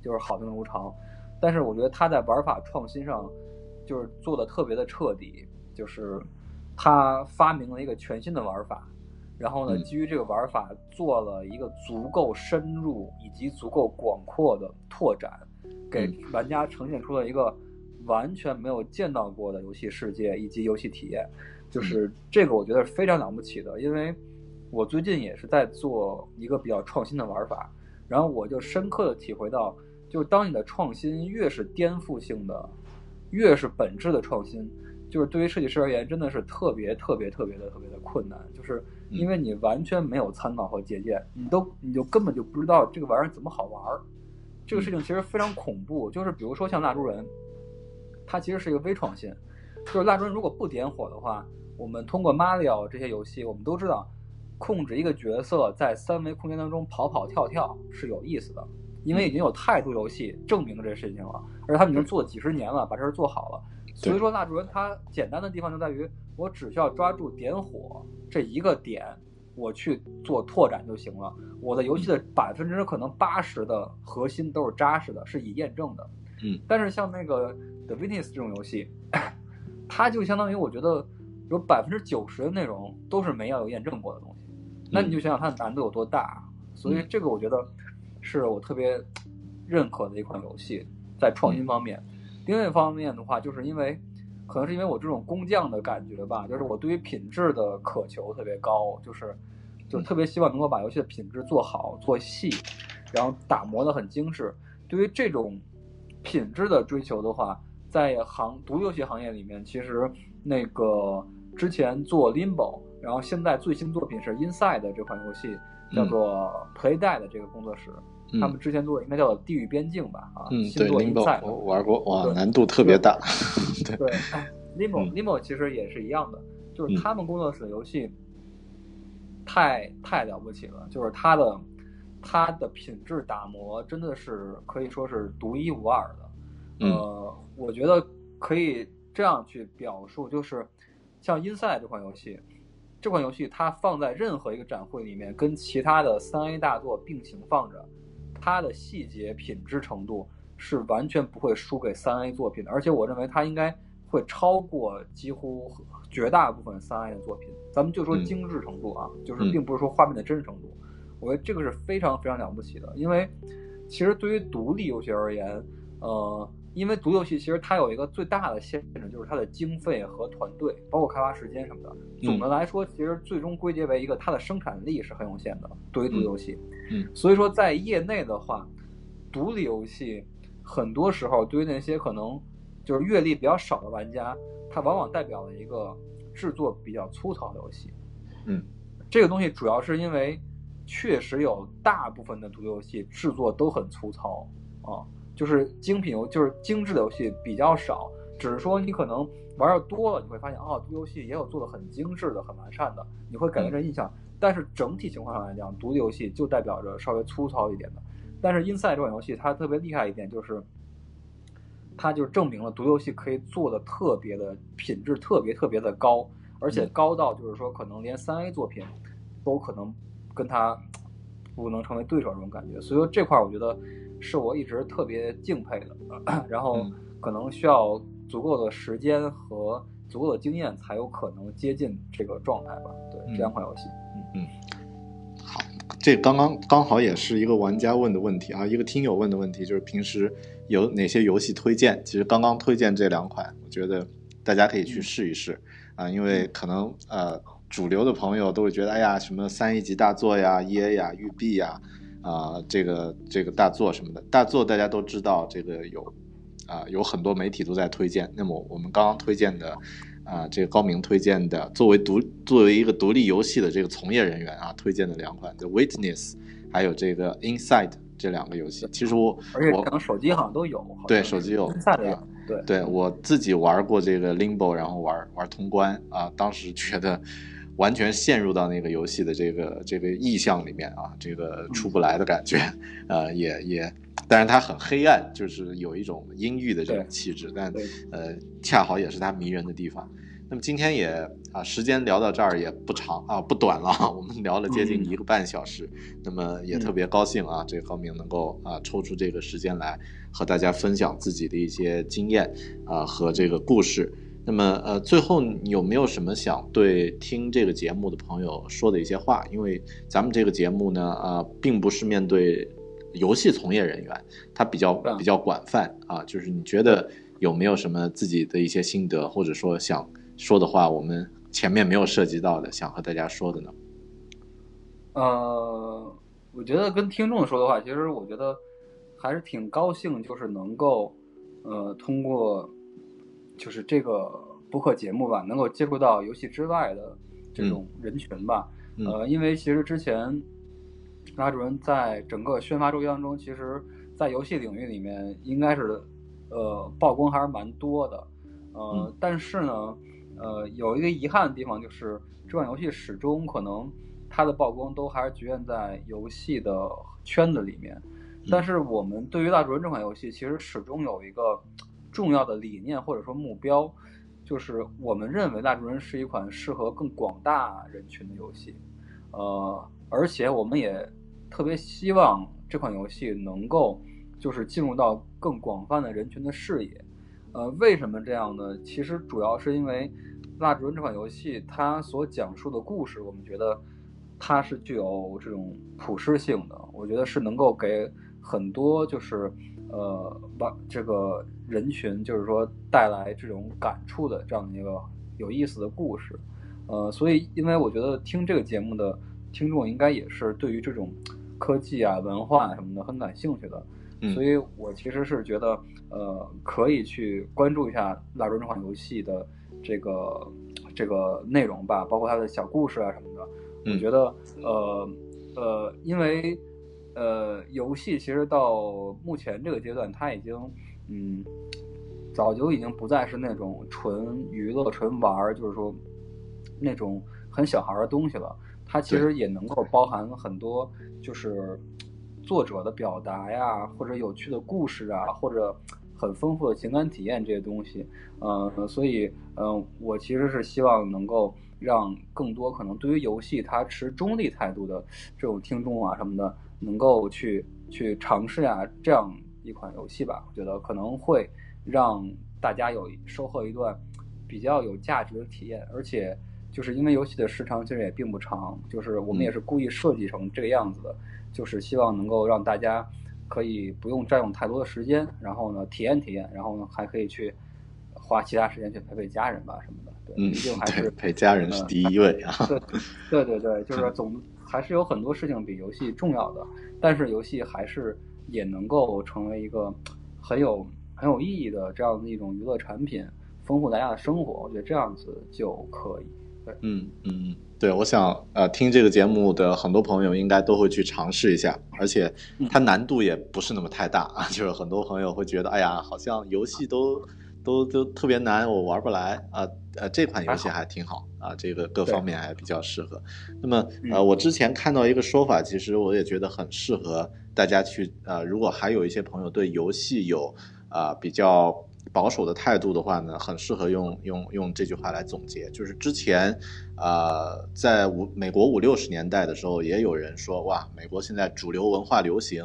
就是好评如潮。但是我觉得它在玩法创新上，就是做的特别的彻底。就是它发明了一个全新的玩法，然后呢，基于这个玩法做了一个足够深入以及足够广阔的拓展，给玩家呈现出了一个完全没有见到过的游戏世界以及游戏体验。就是这个，我觉得是非常了不起的，因为。我最近也是在做一个比较创新的玩法，然后我就深刻的体会到，就是当你的创新越是颠覆性的，越是本质的创新，就是对于设计师而言，真的是特别特别特别的特别的困难，就是因为你完全没有参考和借鉴，你都你就根本就不知道这个玩意儿怎么好玩儿，这个事情其实非常恐怖。就是比如说像蜡烛人，它其实是一个微创新，就是蜡烛人如果不点火的话，我们通过马里奥这些游戏，我们都知道。控制一个角色在三维空间当中跑跑跳跳是有意思的，因为已经有太多游戏证明了这事情了，而且他们已经做了几十年了，把这事做好了。所以说，蜡烛人它简单的地方就在于，我只需要抓住点火这一个点，我去做拓展就行了。我的游戏的百分之可能八十的核心都是扎实的，是已验证的。嗯。但是像那个 The Witness 这种游戏，它就相当于我觉得有百分之九十的内容都是没有验证过的东西。那你就想想它的难度有多大，所以这个我觉得是我特别认可的一款游戏，在创新方面。另外一方面的话，就是因为可能是因为我这种工匠的感觉吧，就是我对于品质的渴求特别高，就是就特别希望能够把游戏的品质做好做细，然后打磨的很精致。对于这种品质的追求的话，在行独游戏行业里面，其实那个之前做 Limbo，然后现在最新作品是 Inside 这款游戏，叫做 Playdead 的这个工作室。他们之前做的应该叫做《地狱边境》吧？啊，嗯，对，Limbo 我玩过，哇，难度特别大。对 对，Limbo Limbo 其实也是一样的，就是他们工作室的游戏太太了不起了，就是它的它的品质打磨真的是可以说是独一无二的。呃，我觉得可以这样去表述，就是像 Inside 这款游戏，这款游戏它放在任何一个展会里面，跟其他的三 A 大作并行放着。它的细节品质程度是完全不会输给三 A 作品的，而且我认为它应该会超过几乎绝大部分三 A 的作品。咱们就说精致程度啊，就是并不是说画面的真实程度，我觉得这个是非常非常了不起的。因为其实对于独立游戏而言，呃，因为独游戏其实它有一个最大的限制，就是它的经费和团队，包括开发时间什么的。总的来说，其实最终归结为一个它的生产力是很有限的。对于独游戏。嗯，所以说在业内的话，独立游戏很多时候对于那些可能就是阅历比较少的玩家，它往往代表了一个制作比较粗糙的游戏。嗯，这个东西主要是因为确实有大部分的独立游戏制作都很粗糙啊，就是精品游就是精致的游戏比较少，只是说你可能玩的多了，你会发现哦，独立游戏也有做的很精致的、很完善的，你会给人这印象。但是整体情况上来讲，独立游戏就代表着稍微粗糙一点的。但是 Inside 这款游戏它特别厉害一点就是，它就证明了独立游戏可以做的特别的品质特别特别的高，而且高到就是说可能连三 A 作品都可能跟它不能成为对手这种感觉。所以说这块我觉得是我一直特别敬佩的。然后可能需要足够的时间和足够的经验才有可能接近这个状态吧。对，这两款游戏。嗯嗯，好，这刚刚刚好也是一个玩家问的问题啊，一个听友问的问题，就是平时有哪些游戏推荐？其实刚刚推荐这两款，我觉得大家可以去试一试啊，因为可能呃主流的朋友都会觉得，哎呀，什么三 A 级大作呀、EA 呀、育碧呀，啊，这个这个大作什么的，大作大家都知道，这个有啊有很多媒体都在推荐。那么我们刚刚推荐的。啊，这个高明推荐的，作为独作为一个独立游戏的这个从业人员啊，推荐的两款《The Witness》，还有这个《Inside》这两个游戏，其实我而且可能手机好像都有，对手机有，对对，我自己玩过这个《Limbo》，然后玩玩通关啊，当时觉得完全陷入到那个游戏的这个这个意象里面啊，这个出不来的感觉，呃，也也。但是它很黑暗，就是有一种阴郁的这种气质，但呃，恰好也是它迷人的地方。那么今天也啊，时间聊到这儿也不长啊，不短了，我们聊了接近一个半小时。那么也特别高兴啊，这高明能够啊抽出这个时间来和大家分享自己的一些经验啊和这个故事。那么呃，最后有没有什么想对听这个节目的朋友说的一些话？因为咱们这个节目呢，啊，并不是面对。游戏从业人员，它比较比较广泛啊，就是你觉得有没有什么自己的一些心得，或者说想说的话，我们前面没有涉及到的，想和大家说的呢？呃，我觉得跟听众说的话，其实我觉得还是挺高兴，就是能够呃通过就是这个播客节目吧，能够接触到游戏之外的这种人群吧。呃，因为其实之前。拉主任在整个宣发周期当中，其实，在游戏领域里面应该是，呃，曝光还是蛮多的，呃，但是呢，呃，有一个遗憾的地方就是，这款游戏始终可能它的曝光都还是局限在游戏的圈子里面。但是我们对于大主任这款游戏，其实始终有一个重要的理念或者说目标，就是我们认为蜡烛人是一款适合更广大人群的游戏，呃，而且我们也。特别希望这款游戏能够就是进入到更广泛的人群的视野，呃，为什么这样呢？其实主要是因为《蜡烛人》这款游戏它所讲述的故事，我们觉得它是具有这种普适性的，我觉得是能够给很多就是呃把这个人群就是说带来这种感触的这样的一个有意思的故事。呃，所以因为我觉得听这个节目的听众应该也是对于这种科技啊、文化什么的很感兴趣的，所以我其实是觉得呃可以去关注一下《蜡烛》这款游戏的这个这个内容吧，包括它的小故事啊什么的。我觉得呃呃，因为呃游戏其实到目前这个阶段，它已经嗯早就已经不再是那种纯娱乐、纯玩儿，就是说。那种很小孩的东西了，它其实也能够包含很多，就是作者的表达呀，或者有趣的故事啊，或者很丰富的情感体验这些东西。嗯，所以嗯，我其实是希望能够让更多可能对于游戏它持中立态度的这种听众啊什么的，能够去去尝试啊这样一款游戏吧。我觉得可能会让大家有收获一段比较有价值的体验，而且。就是因为游戏的时长其实也并不长，就是我们也是故意设计成这个样子的，就是希望能够让大家可以不用占用太多的时间，然后呢体验体验，然后呢还可以去花其他时间去陪陪家人吧什么的。对，毕竟还是陪家人是第一位啊。对对对，就是总还是有很多事情比游戏重要的，但是游戏还是也能够成为一个很有很有意义的这样的一种娱乐产品，丰富大家的生活。我觉得这样子就可以。对嗯嗯对，我想呃，听这个节目的很多朋友应该都会去尝试一下，而且它难度也不是那么太大啊。就是很多朋友会觉得，哎呀，好像游戏都都都特别难，我玩不来啊。呃，这款游戏还挺好啊，这个各方面还比较适合。那么呃，我之前看到一个说法，其实我也觉得很适合大家去呃，如果还有一些朋友对游戏有啊比较。保守的态度的话呢，很适合用用用这句话来总结。就是之前，呃，在五美国五六十年代的时候，也有人说，哇，美国现在主流文化流行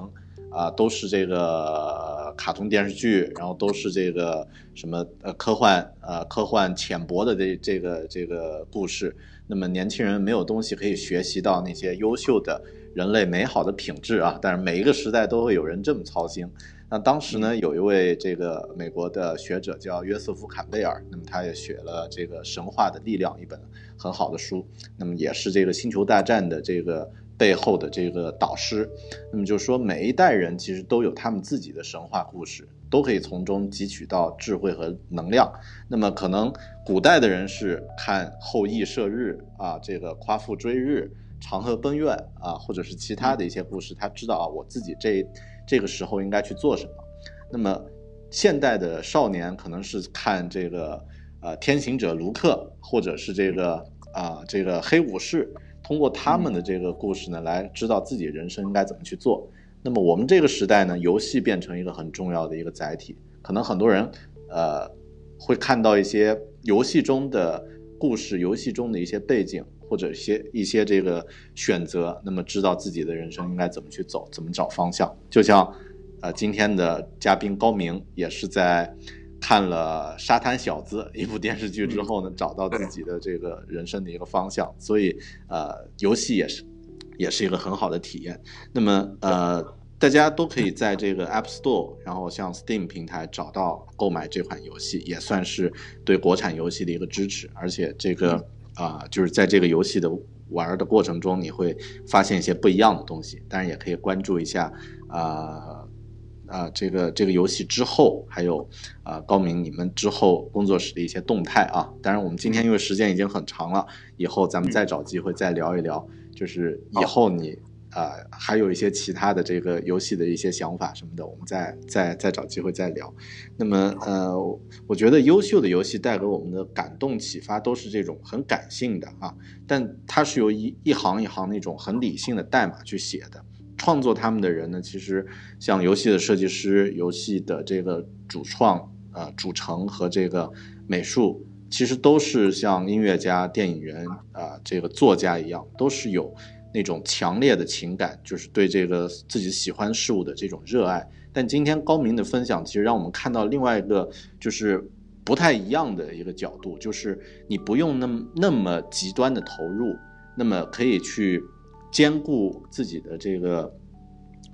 啊，都是这个卡通电视剧，然后都是这个什么呃科幻呃科幻浅薄的这这个这个故事。那么年轻人没有东西可以学习到那些优秀的人类美好的品质啊。但是每一个时代都会有人这么操心。那当时呢，有一位这个美国的学者叫约瑟夫·坎贝尔，那么他也写了这个《神话的力量》一本很好的书，那么也是这个《星球大战》的这个背后的这个导师。那么就是说每一代人其实都有他们自己的神话故事，都可以从中汲取到智慧和能量。那么可能古代的人是看后羿射日啊，这个夸父追日、长河奔月啊，或者是其他的一些故事，他知道啊，我自己这。这个时候应该去做什么？那么，现代的少年可能是看这个呃天行者卢克，或者是这个啊这个黑武士，通过他们的这个故事呢，来知道自己人生应该怎么去做。那么我们这个时代呢，游戏变成一个很重要的一个载体，可能很多人呃会看到一些游戏中的故事，游戏中的一些背景。或者一些一些这个选择，那么知道自己的人生应该怎么去走，怎么找方向。就像，呃，今天的嘉宾高明也是在看了《沙滩小子》一部电视剧之后呢，找到自己的这个人生的一个方向。所以，呃，游戏也是也是一个很好的体验。那么，呃，大家都可以在这个 App Store，然后像 Steam 平台找到购买这款游戏，也算是对国产游戏的一个支持。而且这个。啊，就是在这个游戏的玩的过程中，你会发现一些不一样的东西。当然，也可以关注一下啊啊，这个这个游戏之后，还有啊高明你们之后工作室的一些动态啊。当然，我们今天因为时间已经很长了，以后咱们再找机会再聊一聊，就是以后你。呃，还有一些其他的这个游戏的一些想法什么的，我们再再再找机会再聊。那么，呃，我觉得优秀的游戏带给我们的感动启发都是这种很感性的啊，但它是由一一行一行那种很理性的代码去写的。创作他们的人呢，其实像游戏的设计师、游戏的这个主创、呃主程和这个美术，其实都是像音乐家、电影人啊这个作家一样，都是有。那种强烈的情感，就是对这个自己喜欢事物的这种热爱。但今天高明的分享，其实让我们看到另外一个，就是不太一样的一个角度，就是你不用那么那么极端的投入，那么可以去兼顾自己的这个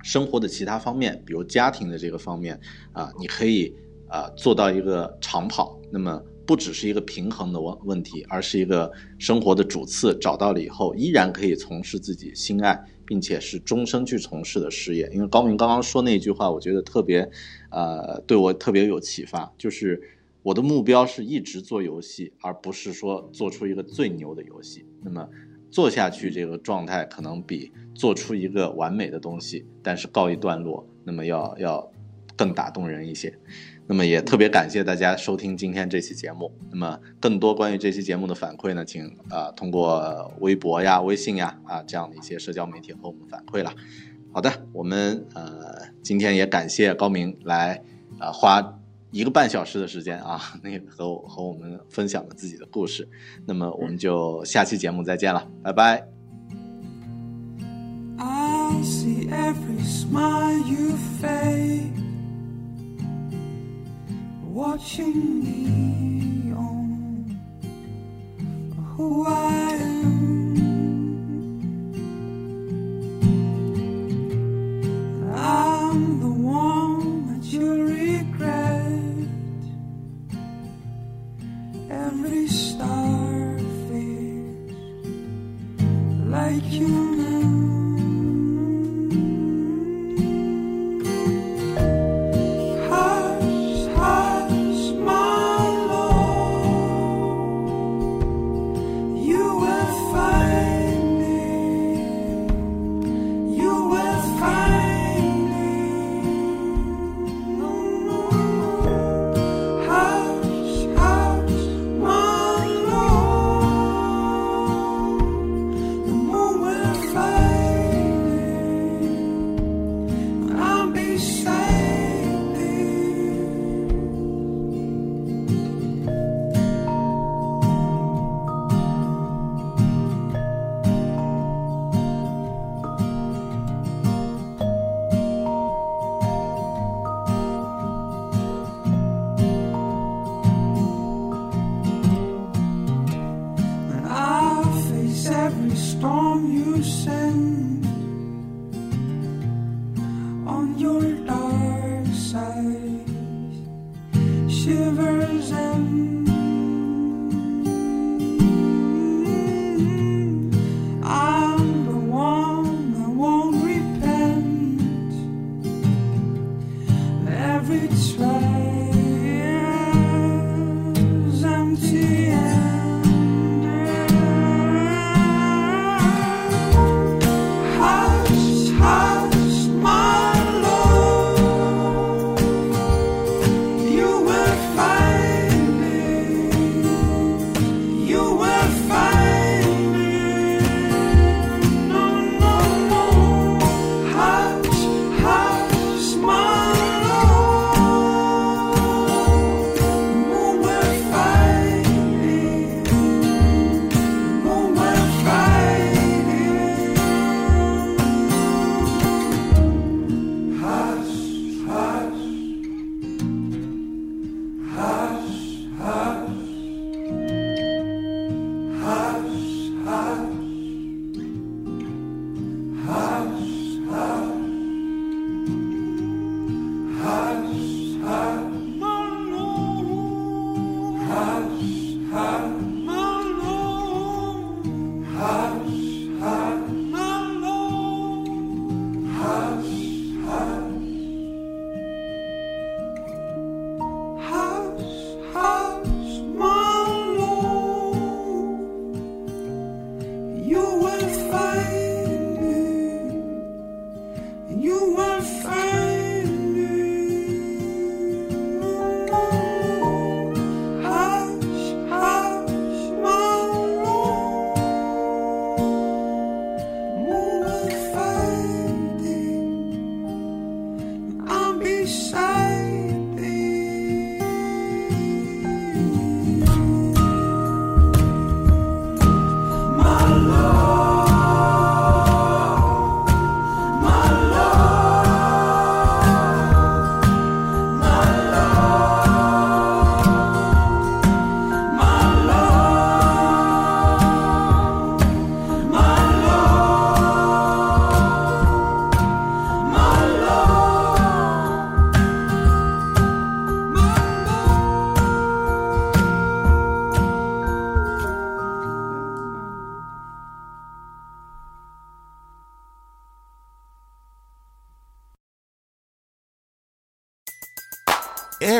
生活的其他方面，比如家庭的这个方面啊，你可以啊做到一个长跑。那么不只是一个平衡的问问题，而是一个生活的主次找到了以后，依然可以从事自己心爱并且是终生去从事的事业。因为高明刚刚说那句话，我觉得特别，呃，对我特别有启发，就是我的目标是一直做游戏，而不是说做出一个最牛的游戏。那么做下去这个状态，可能比做出一个完美的东西，但是告一段落，那么要要更打动人一些。那么也特别感谢大家收听今天这期节目。那么更多关于这期节目的反馈呢，请啊通过微博呀、微信呀啊这样的一些社交媒体和我们反馈了。好的，我们呃今天也感谢高明来啊花一个半小时的时间啊，那个和我和我们分享了自己的故事。那么我们就下期节目再见了，拜拜。I see every smile you fake watching me on who I am. Every star feels like you.